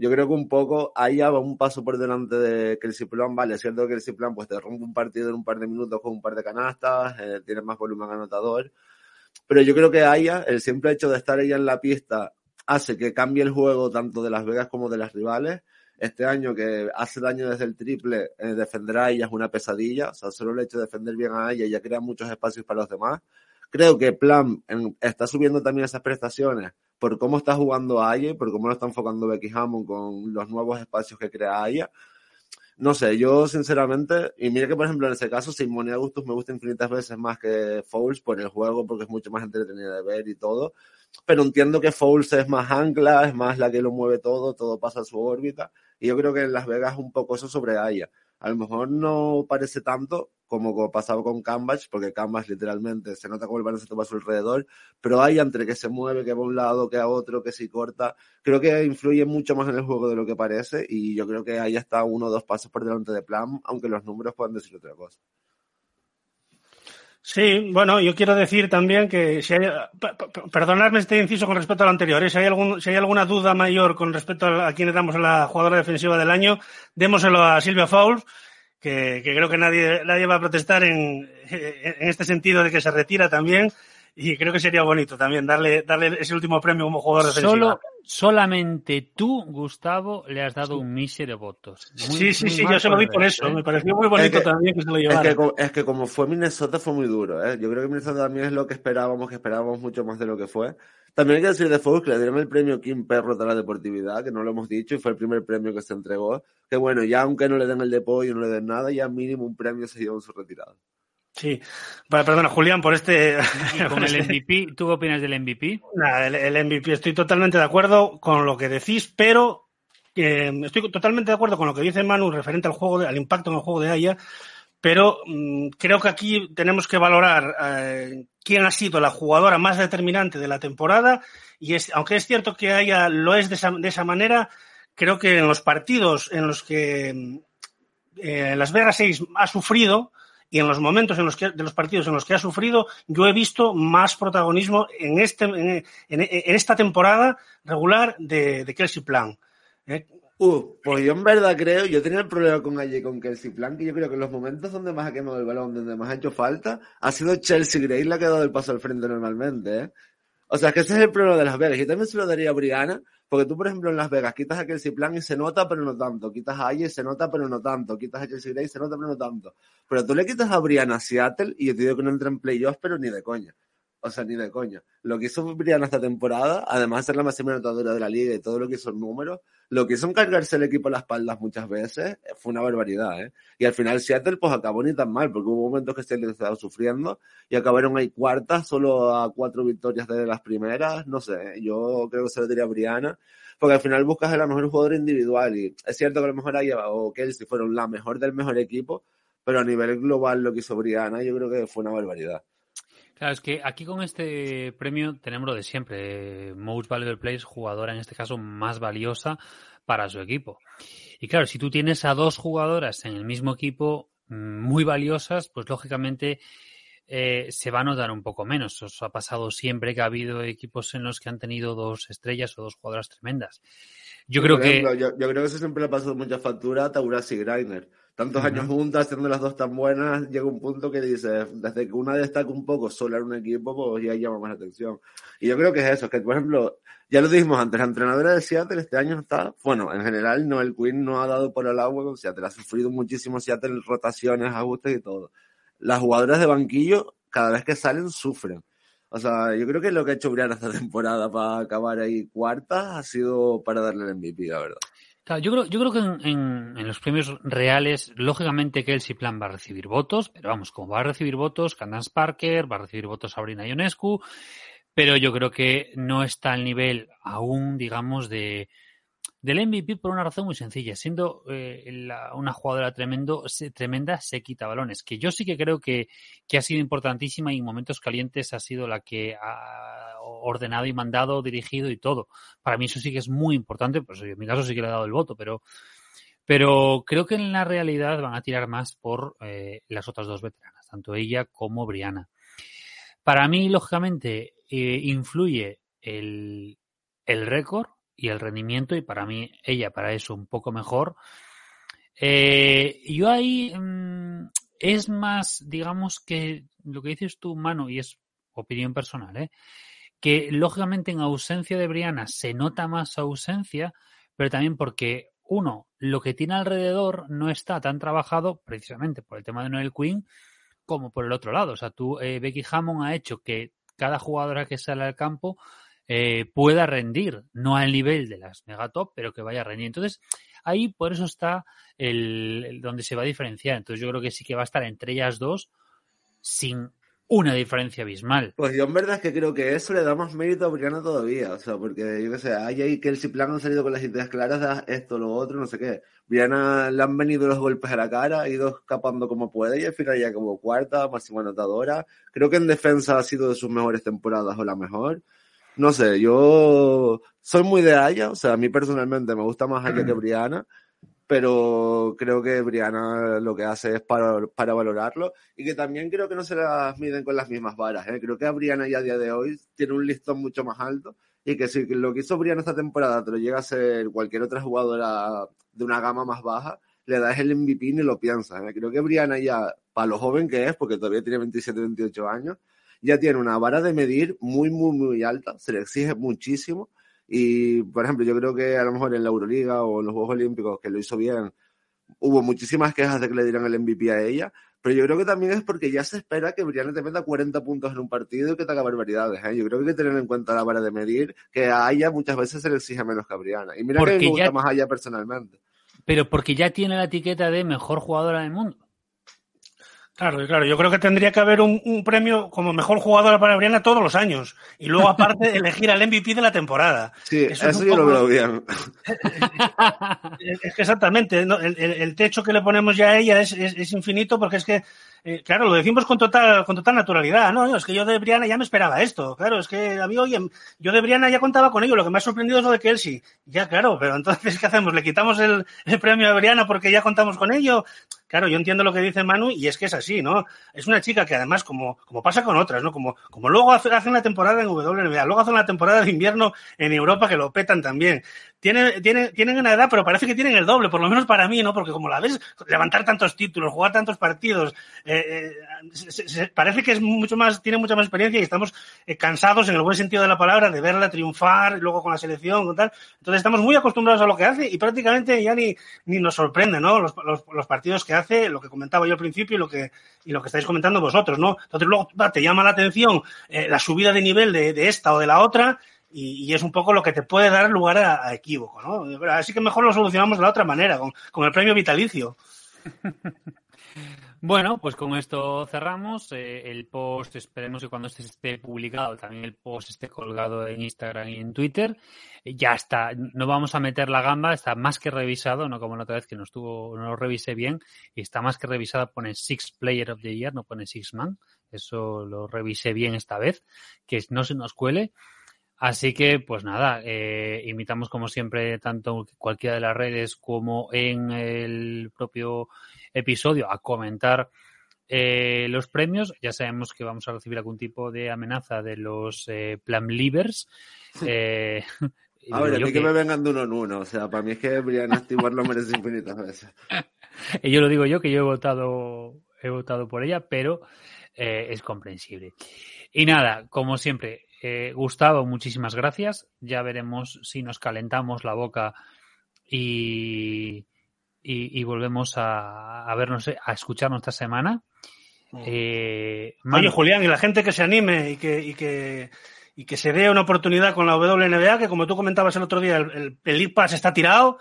Yo creo que un poco ahí va un paso por delante de Kelsey Plan. Vale, es cierto que Kelsey Plan pues te rompe un partido en un par de minutos con un par de canastas, eh, tiene más volumen anotador. Pero yo creo que Aya, el simple hecho de estar ella en la pista, hace que cambie el juego tanto de Las Vegas como de las rivales. Este año que hace daño desde el triple, eh, defender a ella es una pesadilla. O sea, solo el hecho de defender bien a ella ya crea muchos espacios para los demás. Creo que Plan en, está subiendo también esas prestaciones por cómo está jugando Aya, por cómo lo está enfocando Becky Hammond con los nuevos espacios que crea Aya. No sé, yo sinceramente, y mira que por ejemplo en ese caso Simone Augustus me gusta infinitas veces más que Fouls por el juego, porque es mucho más entretenido de ver y todo, pero entiendo que Fouls es más ancla, es más la que lo mueve todo, todo pasa a su órbita, y yo creo que en Las Vegas un poco eso sobre Aya. A lo mejor no parece tanto como pasaba con Canvas, porque Canvas literalmente se nota como el balón se toma a su alrededor, pero hay entre que se mueve, que va a un lado, que a otro, que si corta, creo que influye mucho más en el juego de lo que parece y yo creo que ahí está uno o dos pasos por delante de Plan, aunque los números puedan decir otra cosa. Sí, bueno, yo quiero decir también que si hay, perdonadme este inciso con respecto al anterior, ¿eh? si, hay algún, si hay alguna duda mayor con respecto a, a quién damos a la jugadora defensiva del año, démoselo a Silvia Fouls, que, que, creo que nadie, nadie va a protestar en, en este sentido de que se retira también. Y creo que sería bonito también darle, darle ese último premio como jugador defensivo. Solo, solamente tú, Gustavo, le has dado un mísero votos. Muy, sí, sí, sí, yo se lo di por eso. ¿eh? Me pareció muy bonito es que, también que se lo llevara. Es que, es que, como fue Minnesota fue muy duro. ¿eh? Yo creo que Minnesota también es lo que esperábamos, que esperábamos mucho más de lo que fue. También hay que decir de Fox que le dieron el premio Kim Perro de la deportividad, que no lo hemos dicho, y fue el primer premio que se entregó. Que bueno, ya aunque no le den el depoyo, no le den nada, ya mínimo un premio se llevó en su retirada. Sí, perdona, Julián, por este. ¿Y con el MVP, ¿tú qué opinas del MVP? Nada, el, el, MVP, estoy totalmente de acuerdo con lo que decís, pero eh, estoy totalmente de acuerdo con lo que dice Manu referente al juego, de, al impacto en el juego de Aya, pero mmm, creo que aquí tenemos que valorar eh, quién ha sido la jugadora más determinante de la temporada, y es, aunque es cierto que Aya lo es de esa, de esa manera, creo que en los partidos en los que eh, Las Vegas 6 ha sufrido, y en los momentos en los que, de los partidos en los que ha sufrido, yo he visto más protagonismo en, este, en, esta temporada regular de, de Kelsey Plan. ¿eh? Uh, pues yo en verdad creo, yo tenía el problema con Aye con Kelsey Plan, que yo creo que en los momentos donde más ha quemado el balón, donde más ha hecho falta, ha sido Chelsea Gray la que ha dado el paso al frente normalmente, ¿eh? O sea, que ese es el problema de Las Vegas. Yo también se lo daría a Brianna, porque tú, por ejemplo, en Las Vegas quitas a Kelsey Plan y se nota, pero no tanto. Quitas a Aye y se nota, pero no tanto. Quitas a Chelsea Gray y se nota, pero no tanto. Pero tú le quitas a Brianna Seattle y yo te digo que no entra en playoffs, pero ni de coña. O sea, ni de coña. Lo que hizo Brianna esta temporada, además de ser la máxima anotadora de la liga y todo lo que hizo en números, lo que hizo encargarse el equipo a las espaldas muchas veces fue una barbaridad, ¿eh? Y al final Seattle pues acabó ni tan mal, porque hubo momentos que Seattle estaba sufriendo y acabaron ahí cuartas, solo a cuatro victorias de las primeras, no sé, yo creo que se lo diría a Brianna, porque al final buscas a la mejor jugadora individual y es cierto que a lo mejor Aya o Kelsey fueron la mejor del mejor equipo, pero a nivel global lo que hizo Brianna yo creo que fue una barbaridad. Claro, es que aquí con este premio tenemos lo de siempre. Most Valuable Players, jugadora en este caso más valiosa para su equipo. Y claro, si tú tienes a dos jugadoras en el mismo equipo muy valiosas, pues lógicamente eh, se va a notar un poco menos. Os ha pasado siempre que ha habido equipos en los que han tenido dos estrellas o dos jugadoras tremendas. Yo Sí, creo que. yo, yo creo que eso siempre le ha pasado mucha factura a Tauras y Greiner. Tantos años juntas, siendo las dos tan buenas, llega un punto que dices, desde que una destaca un poco sola en un equipo, pues ya llama más la atención. Y yo creo que es eso, que por ejemplo, ya lo dijimos antes, la entrenadora de Seattle este año está, bueno, en general Noel Quinn no ha dado por el agua con Seattle, ha sufrido muchísimo Seattle, rotaciones, ajustes y todo. Las jugadoras de banquillo, cada vez que salen, sufren. O sea, yo creo que lo que ha hecho Brianna esta temporada para acabar ahí cuarta ha sido para darle el MVP, la verdad. Yo creo, yo creo que en, en, en, los premios reales, lógicamente Kelsey Plan va a recibir votos, pero vamos, como va a recibir votos, Candace Parker, va a recibir votos Sabrina Ionescu, pero yo creo que no está al nivel aún, digamos, de del MVP por una razón muy sencilla. Siendo eh, una jugadora tremendo, tremenda, se quita balones. Que yo sí que creo que, que, ha sido importantísima y en momentos calientes ha sido la que ha ordenado y mandado, dirigido y todo. Para mí eso sí que es muy importante. Pues en mi caso sí que le he dado el voto, pero, pero creo que en la realidad van a tirar más por eh, las otras dos veteranas, tanto ella como Brianna. Para mí, lógicamente, eh, influye el, el récord y el rendimiento, y para mí, ella para eso un poco mejor. Eh, yo ahí mm, es más, digamos que lo que dices tú, Manu, y es opinión personal, ¿eh? que lógicamente en ausencia de Briana se nota más ausencia, pero también porque, uno, lo que tiene alrededor no está tan trabajado precisamente por el tema de Noel Quinn como por el otro lado. O sea, tú, eh, Becky Hammond ha hecho que cada jugadora que sale al campo eh, pueda rendir, no al nivel de las megatop, pero que vaya a rendir. Entonces, ahí por eso está el, donde se va a diferenciar. Entonces, yo creo que sí que va a estar entre ellas dos sin una diferencia abismal. Pues yo en verdad es que creo que eso le da más mérito a Brianna todavía, o sea, porque yo qué sé, hay ahí que el Plan han salido con las ideas claras esto, lo otro, no sé qué. Brianna le han venido los golpes a la cara, ha ido escapando como puede y al final ya como cuarta, máxima anotadora. Creo que en defensa ha sido de sus mejores temporadas o la mejor. No sé, yo soy muy de Aya, o sea, a mí personalmente me gusta más Aya que Brianna pero creo que Briana lo que hace es para, para, valorarlo y que también creo que no se las miden con las mismas varas. ¿eh? Creo que a Briana ya a día de hoy tiene un listón mucho más alto y que si lo que hizo Briana esta temporada te lo llega a ser cualquier otra jugadora de una gama más baja, le das el MVP y lo piensas. ¿eh? Creo que Briana ya, para lo joven que es, porque todavía tiene 27, 28 años, ya tiene una vara de medir muy, muy, muy alta, se le exige muchísimo y, por ejemplo, yo creo que a lo mejor en la Euroliga o en los Juegos Olímpicos, que lo hizo bien, hubo muchísimas quejas de que le dieran el MVP a ella, pero yo creo que también es porque ya se espera que Brianna te meta 40 puntos en un partido y que te haga barbaridades. ¿eh? Yo creo que hay que tener en cuenta la vara de medir, que a ella muchas veces se le exige menos que a Brianna. Y mira porque que me gusta ya... más a personalmente. Pero porque ya tiene la etiqueta de mejor jugadora del mundo. Claro, claro. Yo creo que tendría que haber un, un, premio como mejor jugadora para Briana todos los años. Y luego, aparte, elegir al MVP de la temporada. Sí, eso, eso yo poco... lo veo bien. es que exactamente. ¿no? El, el, el, techo que le ponemos ya a ella es, es, es infinito porque es que, eh, claro, lo decimos con total, con total naturalidad. No, es que yo de Briana ya me esperaba esto. Claro, es que a mí, oye, yo de Briana ya contaba con ello. Lo que me ha sorprendido es lo de Kelsey. Ya, claro, pero entonces, ¿qué hacemos? ¿Le quitamos el, el premio a Briana porque ya contamos con ello? Claro, yo entiendo lo que dice Manu y es que es así, ¿no? Es una chica que además, como, como pasa con otras, ¿no? Como, como luego hace, hace una temporada en WNBA, luego hace una temporada de invierno en Europa que lo petan también. Tiene, tiene, tienen una edad, pero parece que tienen el doble, por lo menos para mí, ¿no? Porque como la ves levantar tantos títulos, jugar tantos partidos, eh, eh, parece que es mucho más, tiene mucha más experiencia y estamos eh, cansados en el buen sentido de la palabra de verla triunfar, luego con la selección, con tal. Entonces estamos muy acostumbrados a lo que hace y prácticamente ya ni, ni nos sorprende, ¿no? Los, los, los partidos que hace, lo que comentaba yo al principio y lo que, y lo que estáis comentando vosotros, ¿no? Entonces luego te llama la atención eh, la subida de nivel de, de, esta o de la otra y, es un poco lo que te puede dar lugar a, equívoco, ¿no? Así que mejor lo solucionamos de la otra manera, con, el premio vitalicio. Bueno, pues con esto cerramos. Eh, el post, esperemos que cuando este esté publicado, también el post esté colgado en Instagram y en Twitter. Eh, ya está, no vamos a meter la gamba, está más que revisado, no como la otra vez que no estuvo, no lo revisé bien, y está más que revisado, pone Six Player of the Year, no pone Six Man. Eso lo revisé bien esta vez, que no se nos cuele. Así que, pues nada, eh, invitamos como siempre, tanto en cualquiera de las redes como en el propio episodio, a comentar eh, los premios. Ya sabemos que vamos a recibir algún tipo de amenaza de los eh, plan livers. Eh, a ver, a mí que... que... me vengan de uno en uno. O sea, para mí es que Brian Stewart lo merece infinitas veces. y yo lo digo yo, que yo he votado, he votado por ella, pero es comprensible. Y nada, como siempre, eh, Gustavo, muchísimas gracias. Ya veremos si nos calentamos la boca y, y, y volvemos a, a, vernos, a escucharnos esta semana. Eh, Oye, Julián, y la gente que se anime y que, y que, y que se dé una oportunidad con la WNBA, que como tú comentabas el otro día, el, el, el Pass está tirado.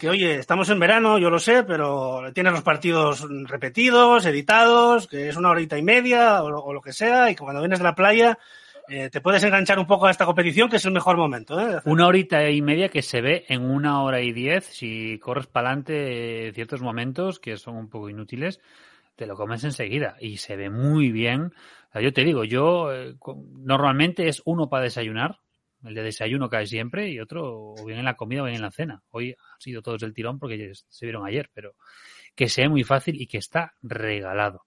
Que oye, estamos en verano, yo lo sé, pero tienes los partidos repetidos, editados, que es una horita y media o, o lo que sea, y que cuando vienes de la playa, eh, te puedes enganchar un poco a esta competición, que es el mejor momento. ¿eh? Una horita y media que se ve en una hora y diez, si corres para adelante ciertos momentos que son un poco inútiles, te lo comes enseguida y se ve muy bien. O sea, yo te digo, yo eh, normalmente es uno para desayunar, el de desayuno cae siempre y otro o bien en la comida o bien en la cena. Hoy ha sido todos el tirón porque se vieron ayer, pero que sea muy fácil y que está regalado.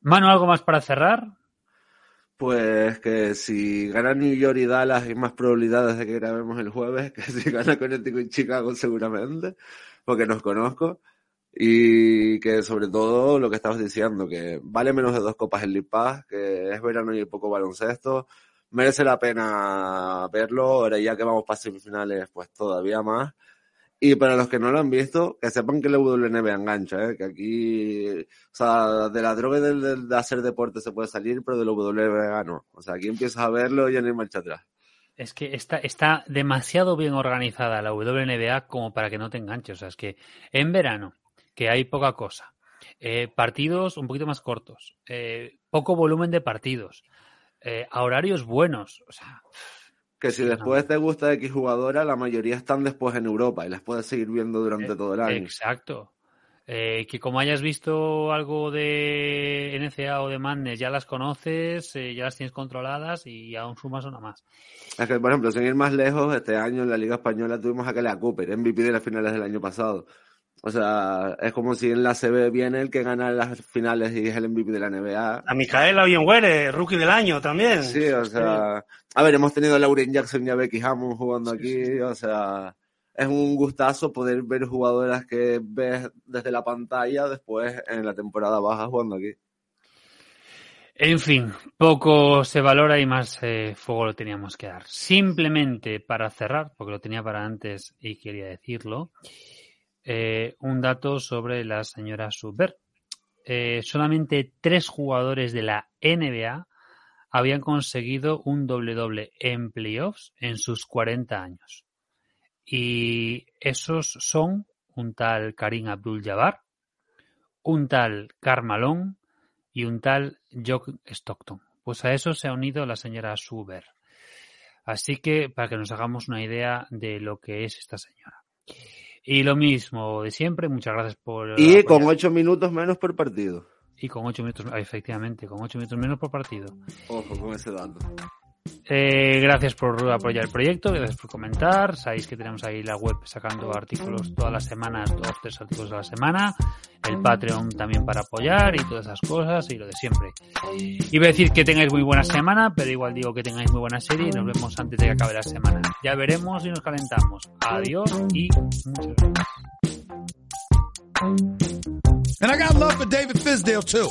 Mano, ¿algo más para cerrar? Pues que si gana New York y Dallas hay más probabilidades de que grabemos el jueves que si gana Connecticut y Chicago seguramente, porque nos conozco. Y que sobre todo lo que estabas diciendo, que vale menos de dos copas el Pass, que es verano y poco baloncesto, merece la pena verlo, ahora ya que vamos para semifinales pues todavía más. Y para los que no lo han visto, que sepan que la WNBA engancha, ¿eh? que aquí, o sea, de la droga de, de, hacer deporte se puede salir, pero de la WNBA no. O sea, aquí empiezas a verlo y ya no hay marcha atrás. Es que está, está demasiado bien organizada la WNBA como para que no te enganches. O sea, es que en verano, que hay poca cosa, eh, partidos un poquito más cortos, eh, poco volumen de partidos, eh, a horarios buenos, o sea... Que si después te gusta X jugadora, la mayoría están después en Europa y las puedes seguir viendo durante todo el año. Exacto. Eh, que como hayas visto algo de NCA o de Madness, ya las conoces, eh, ya las tienes controladas y aún sumas una más. Es que, por ejemplo, sin ir más lejos, este año en la Liga Española tuvimos a Kelly Cooper, MVP de las finales del año pasado. O sea, es como si en la CB viene el que gana las finales y es el MVP de la NBA. A Micaela Oyenwere, rookie del año también. Sí, o sea, a ver, hemos tenido a Lauren Jackson y a Becky Hammond jugando aquí, sí. o sea, es un gustazo poder ver jugadoras que ves desde la pantalla después en la temporada baja jugando aquí. En fin, poco se valora y más eh, fuego lo teníamos que dar. Simplemente para cerrar, porque lo tenía para antes y quería decirlo, eh, un dato sobre la señora Subert. Eh, solamente tres jugadores de la NBA habían conseguido un doble-doble en playoffs en sus 40 años. Y esos son un tal Karim Abdul-Jabbar, un tal Carmalón y un tal Jock Stockton. Pues a eso se ha unido la señora Suber. Así que para que nos hagamos una idea de lo que es esta señora. Y lo mismo de siempre, muchas gracias por... Y apoyar. con ocho minutos menos por partido. Y con ocho minutos, efectivamente, con ocho minutos menos por partido. Ojo con ese dato. Eh, gracias por apoyar el proyecto, gracias por comentar. Sabéis que tenemos ahí la web sacando artículos todas las semanas, dos, tres artículos a la semana. El Patreon también para apoyar y todas esas cosas y lo de siempre. Iba a decir que tengáis muy buena semana, pero igual digo que tengáis muy buena serie y nos vemos antes de que acabe la semana. Ya veremos y nos calentamos. Adiós y muchas gracias. And I got love for David Fisdale too.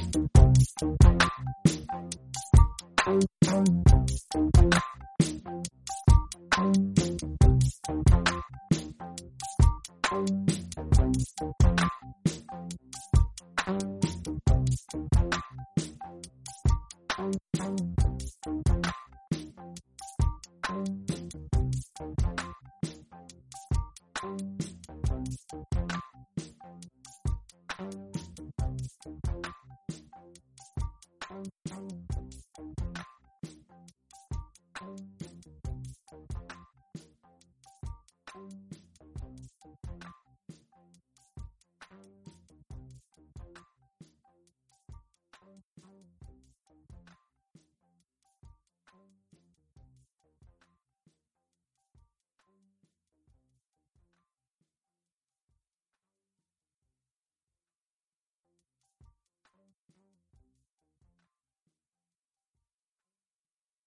Thank you.